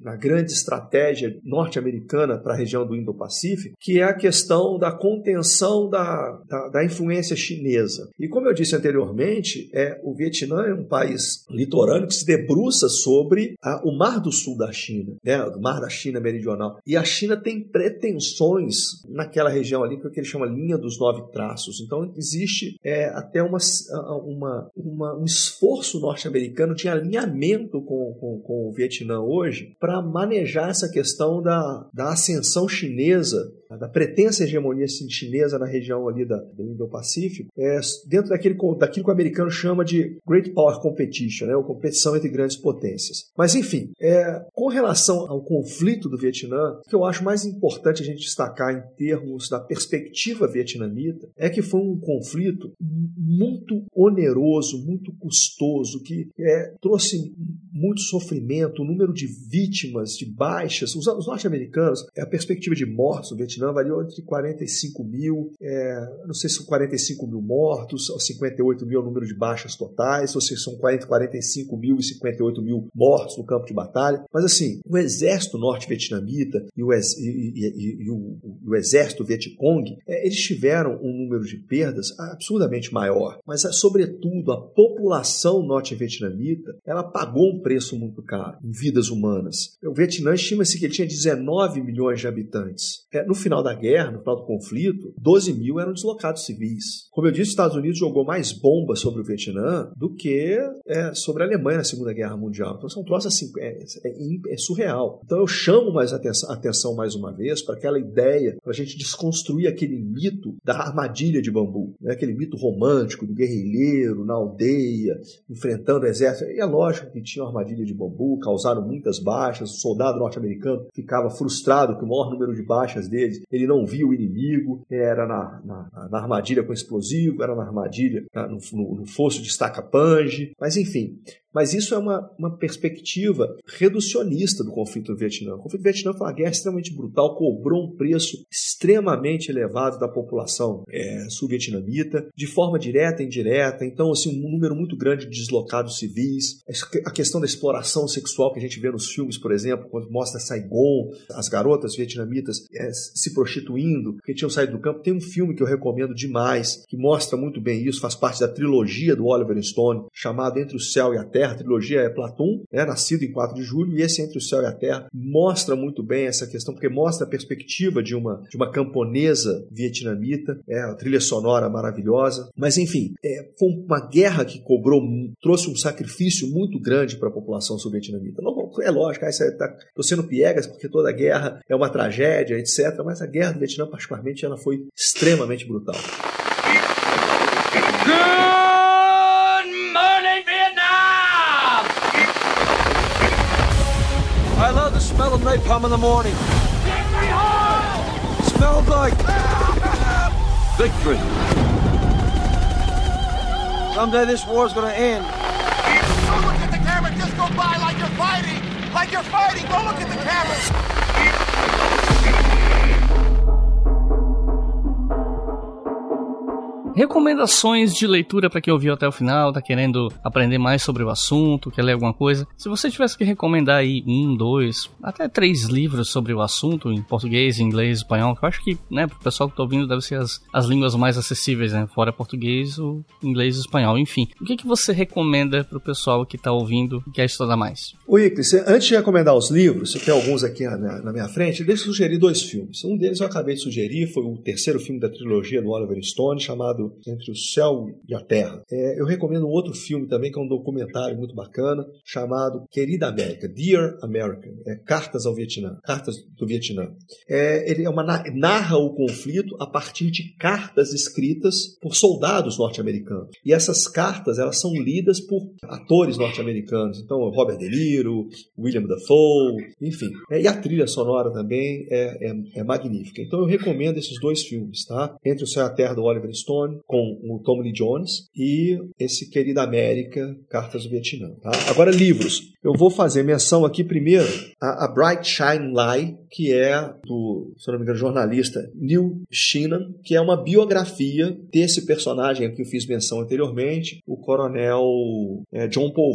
na grande estratégia estratégia norte-americana para a região do Indo-Pacífico, que é a questão da contenção da, da, da, influência chinesa. E como eu disse anteriormente, é, o Vietnã é um país litorâneo que se debruça sobre a, o Mar do Sul da China, né, o Mar da China Meridional. E a China tem pretensões naquela região ali, que, é ele chama linha dos nove traços. Então existe é, até uma, uma, uma, um esforço norte-americano de alinhamento com, com, com o Vietnã hoje para manejar essa questão da, da ascensão chinesa da pretensa hegemonia chinesa na região ali da, do Indo-Pacífico, é, dentro daquele, daquilo que o americano chama de Great Power Competition, né, ou competição entre grandes potências. Mas, enfim, é, com relação ao conflito do Vietnã, o que eu acho mais importante a gente destacar em termos da perspectiva vietnamita é que foi um conflito muito oneroso, muito custoso, que é, trouxe muito sofrimento, o número de vítimas, de baixas. Os, os norte-americanos, é a perspectiva de mortos no Vietnã variou entre 45 mil, é, não sei se são 45 mil mortos, ou 58 mil é o número de baixas totais, ou se são 40, 45 mil e 58 mil mortos no campo de batalha. Mas assim, o exército norte-vietnamita e ex, e, e, e, o, o, exército Vietcong, é, eles tiveram um número de perdas absurdamente maior. Mas, sobretudo, a população norte-vietnamita, ela pagou um preço muito caro em vidas humanas. O Vietnã estima-se que ele tinha 19 milhões de habitantes. É, no final da guerra, no final do conflito, 12 mil eram deslocados civis. Como eu disse, os Estados Unidos jogou mais bombas sobre o Vietnã do que é, sobre a Alemanha na Segunda Guerra Mundial. Então, são troços assim, é, é, é, surreal. Então, eu chamo mais atenção, atenção mais uma vez para aquela ideia, para a gente desconstruir aquele mito da armadilha de bambu, né? aquele mito romântico do guerrilheiro na aldeia, enfrentando o exército. E é lógico que tinha armadilha de bambu, causaram muitas baixas, o soldado norte-americano ficava frustrado que o maior número de baixas deles, ele não via o inimigo, era na, na, na armadilha com explosivo, era na armadilha no, no, no fosso de estaca-pange, mas enfim, mas isso é uma, uma perspectiva reducionista do conflito do Vietnã. O conflito do Vietnã foi uma guerra extremamente brutal, cobrou um preço extremamente elevado da população é, sul-vietnamita, de forma direta e indireta. Então, assim, um número muito grande de deslocados civis. A questão da exploração sexual que a gente vê nos filmes, por exemplo, quando mostra Saigon, as garotas vietnamitas é, se prostituindo, que tinham saído do campo. Tem um filme que eu recomendo demais, que mostra muito bem isso, faz parte da trilogia do Oliver Stone, chamado Entre o Céu e a Terra Terra, a trilogia é Platum, né, nascido em 4 de julho, e esse Entre o Céu e a Terra mostra muito bem essa questão, porque mostra a perspectiva de uma, de uma camponesa vietnamita, é, a trilha sonora maravilhosa. Mas, enfim, é, foi uma guerra que cobrou, trouxe um sacrifício muito grande para a população sul-vietnamita. É lógico, aí você está sendo piegas porque toda guerra é uma tragédia, etc. Mas a guerra do Vietnã, particularmente, ela foi extremamente brutal. Napalm in the morning. Smells like victory. Someday this war's gonna end. Don't look at the camera, just go by like you're fighting! Like you're fighting! Look at the camera! Recomendações de leitura para quem ouviu até o final, tá querendo aprender mais sobre o assunto, quer ler alguma coisa. Se você tivesse que recomendar aí um, dois, até três livros sobre o assunto, em português, inglês, espanhol, que eu acho que, né, pro pessoal que tá ouvindo deve ser as, as línguas mais acessíveis, né? Fora português, o inglês e espanhol, enfim. O que, que você recomenda pro pessoal que tá ouvindo e quer estudar mais? O Iclis, antes de recomendar os livros, você tem alguns aqui na, na, minha frente, deixa eu sugerir dois filmes. Um deles eu acabei de sugerir, foi o terceiro filme da trilogia do Oliver Stone, chamado Entre o Céu e a Terra. É, eu recomendo outro filme também, que é um documentário muito bacana, chamado Querida América, Dear American, é, Cartas ao Vietnã, Cartas do Vietnã. É, ele é uma, narra o conflito a partir de cartas escritas por soldados norte-americanos. E essas cartas, elas são lidas por atores norte-americanos. Então, Robert De Niro, William Dafoe, enfim. É, e a trilha sonora também é, é, é, magnífica. Então eu recomendo esses dois filmes, tá? Entre o Céu e a Terra do Oliver Stone, com o Tom Lee Jones, e esse Querida América, Cartas do Vietnã. Tá? Agora, livros. Eu vou fazer menção aqui primeiro a, a Bright Shine Light, que é do, se não me engano, jornalista Neil Sheenan, que é uma biografia desse personagem que eu fiz menção anteriormente, o coronel é, John Paul.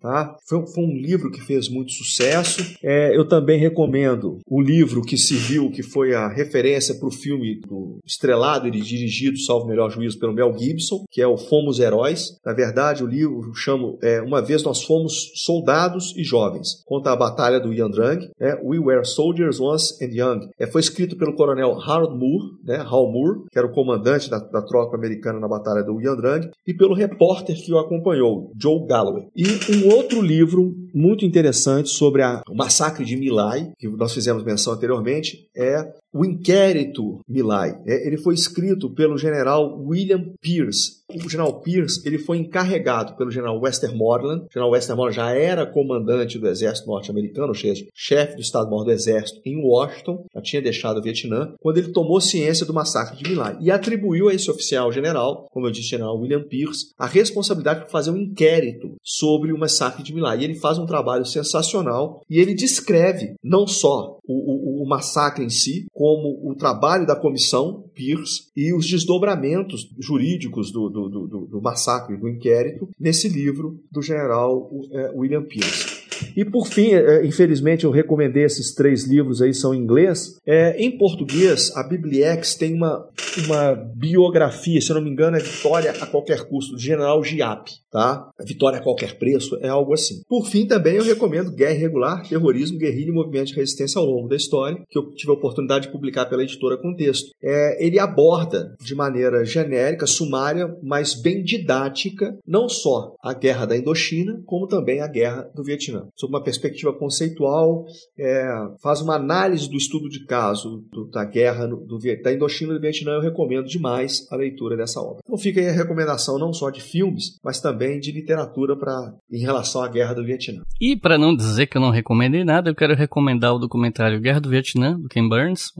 Tá? Foi, foi um livro que fez muito sucesso. É, eu também recomendo o livro que se viu, que foi a referência para o filme do estrelado e dirigido, salvo melhor juízo, pelo Mel Gibson, que é o Fomos Heróis. Na verdade, o livro chama é, Uma vez nós fomos soldados e jovens. Conta a batalha do Yan Drang. É, We Were Soldiers Once and Young. É, foi escrito pelo coronel Harold Moore, né, Hal Moore, que era o comandante da, da tropa americana na batalha do Yan Drang, e pelo repórter que o acompanhou, Joe Galloway. E um outro livro muito interessante sobre a, o massacre de Milai, que nós fizemos menção anteriormente, é o Inquérito Milai. É, ele foi escrito pelo general William Pierce. O general Pierce ele foi encarregado pelo general Westmoreland. O general Westmoreland já era comandante do exército norte-americano, chefe do Estado-Maior do Exército em Washington, já tinha deixado o Vietnã, quando ele tomou ciência do massacre de Milai e atribuiu a esse oficial general, como eu disse, general William Pierce, a responsabilidade de fazer um inquérito sobre o massacre de Milai. E ele faz um trabalho sensacional e ele descreve não só o, o, o massacre em si, como o trabalho da comissão Pierce e os desdobramentos jurídicos do, do, do, do massacre, do inquérito, nesse livro do general é, William Pierce. E por fim, é, infelizmente eu recomendei esses três livros aí, são em inglês. É, em português, a Bibliex tem uma, uma biografia, se eu não me engano, é Vitória a Qualquer Custo, do General Giap, tá? Vitória a Qualquer Preço, é algo assim. Por fim, também eu recomendo Guerra Irregular, Terrorismo, Guerrilha e Movimento de Resistência ao longo da história, que eu tive a oportunidade de publicar pela editora Contexto. É, ele aborda de maneira genérica, sumária, mas bem didática, não só a Guerra da Indochina, como também a Guerra do Vietnã sob uma perspectiva conceitual, é, faz uma análise do estudo de caso do, da guerra no, do, da Indochina e do Vietnã. Eu recomendo demais a leitura dessa obra. Então fica aí a recomendação não só de filmes, mas também de literatura para em relação à guerra do Vietnã. E para não dizer que eu não recomendei nada, eu quero recomendar o documentário Guerra do Vietnã, do Ken Burns.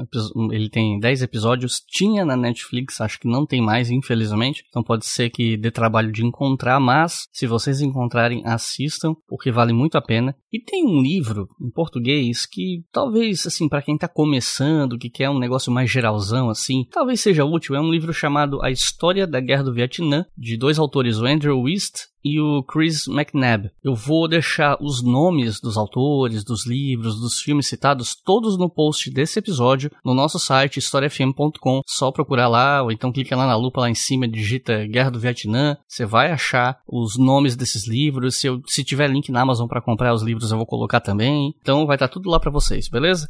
Ele tem 10 episódios, tinha na Netflix, acho que não tem mais, infelizmente. Então pode ser que dê trabalho de encontrar, mas se vocês encontrarem, assistam, porque vale muito a pena. Japan E tem um livro em português que talvez, assim, para quem tá começando, que quer um negócio mais geralzão, assim, talvez seja útil é um livro chamado A História da Guerra do Vietnã, de dois autores, o Andrew Wist e o Chris McNabb. Eu vou deixar os nomes dos autores, dos livros, dos filmes citados, todos no post desse episódio, no nosso site historiafm.com. Só procurar lá, ou então clica lá na lupa lá em cima, digita Guerra do Vietnã. Você vai achar os nomes desses livros. Se, eu, se tiver link na Amazon para comprar os livros, eu vou colocar também. Então vai estar tá tudo lá para vocês, beleza?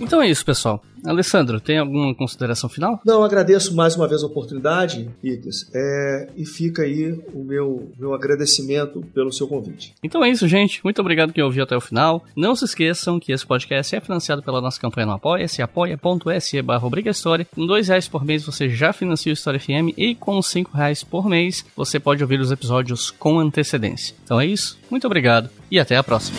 Então é isso, pessoal. Alessandro, tem alguma consideração final? Não, agradeço mais uma vez a oportunidade, Icas, é, e fica aí o meu, meu agradecimento pelo seu convite. Então é isso, gente. Muito obrigado que ouviu até o final. Não se esqueçam que esse podcast é financiado pela nossa campanha no Apoia-se, apoia.se barra História. Com dois reais por mês você já financia o História FM e com cinco reais por mês você pode ouvir os episódios com antecedência. Então é isso. Muito obrigado e até a próxima.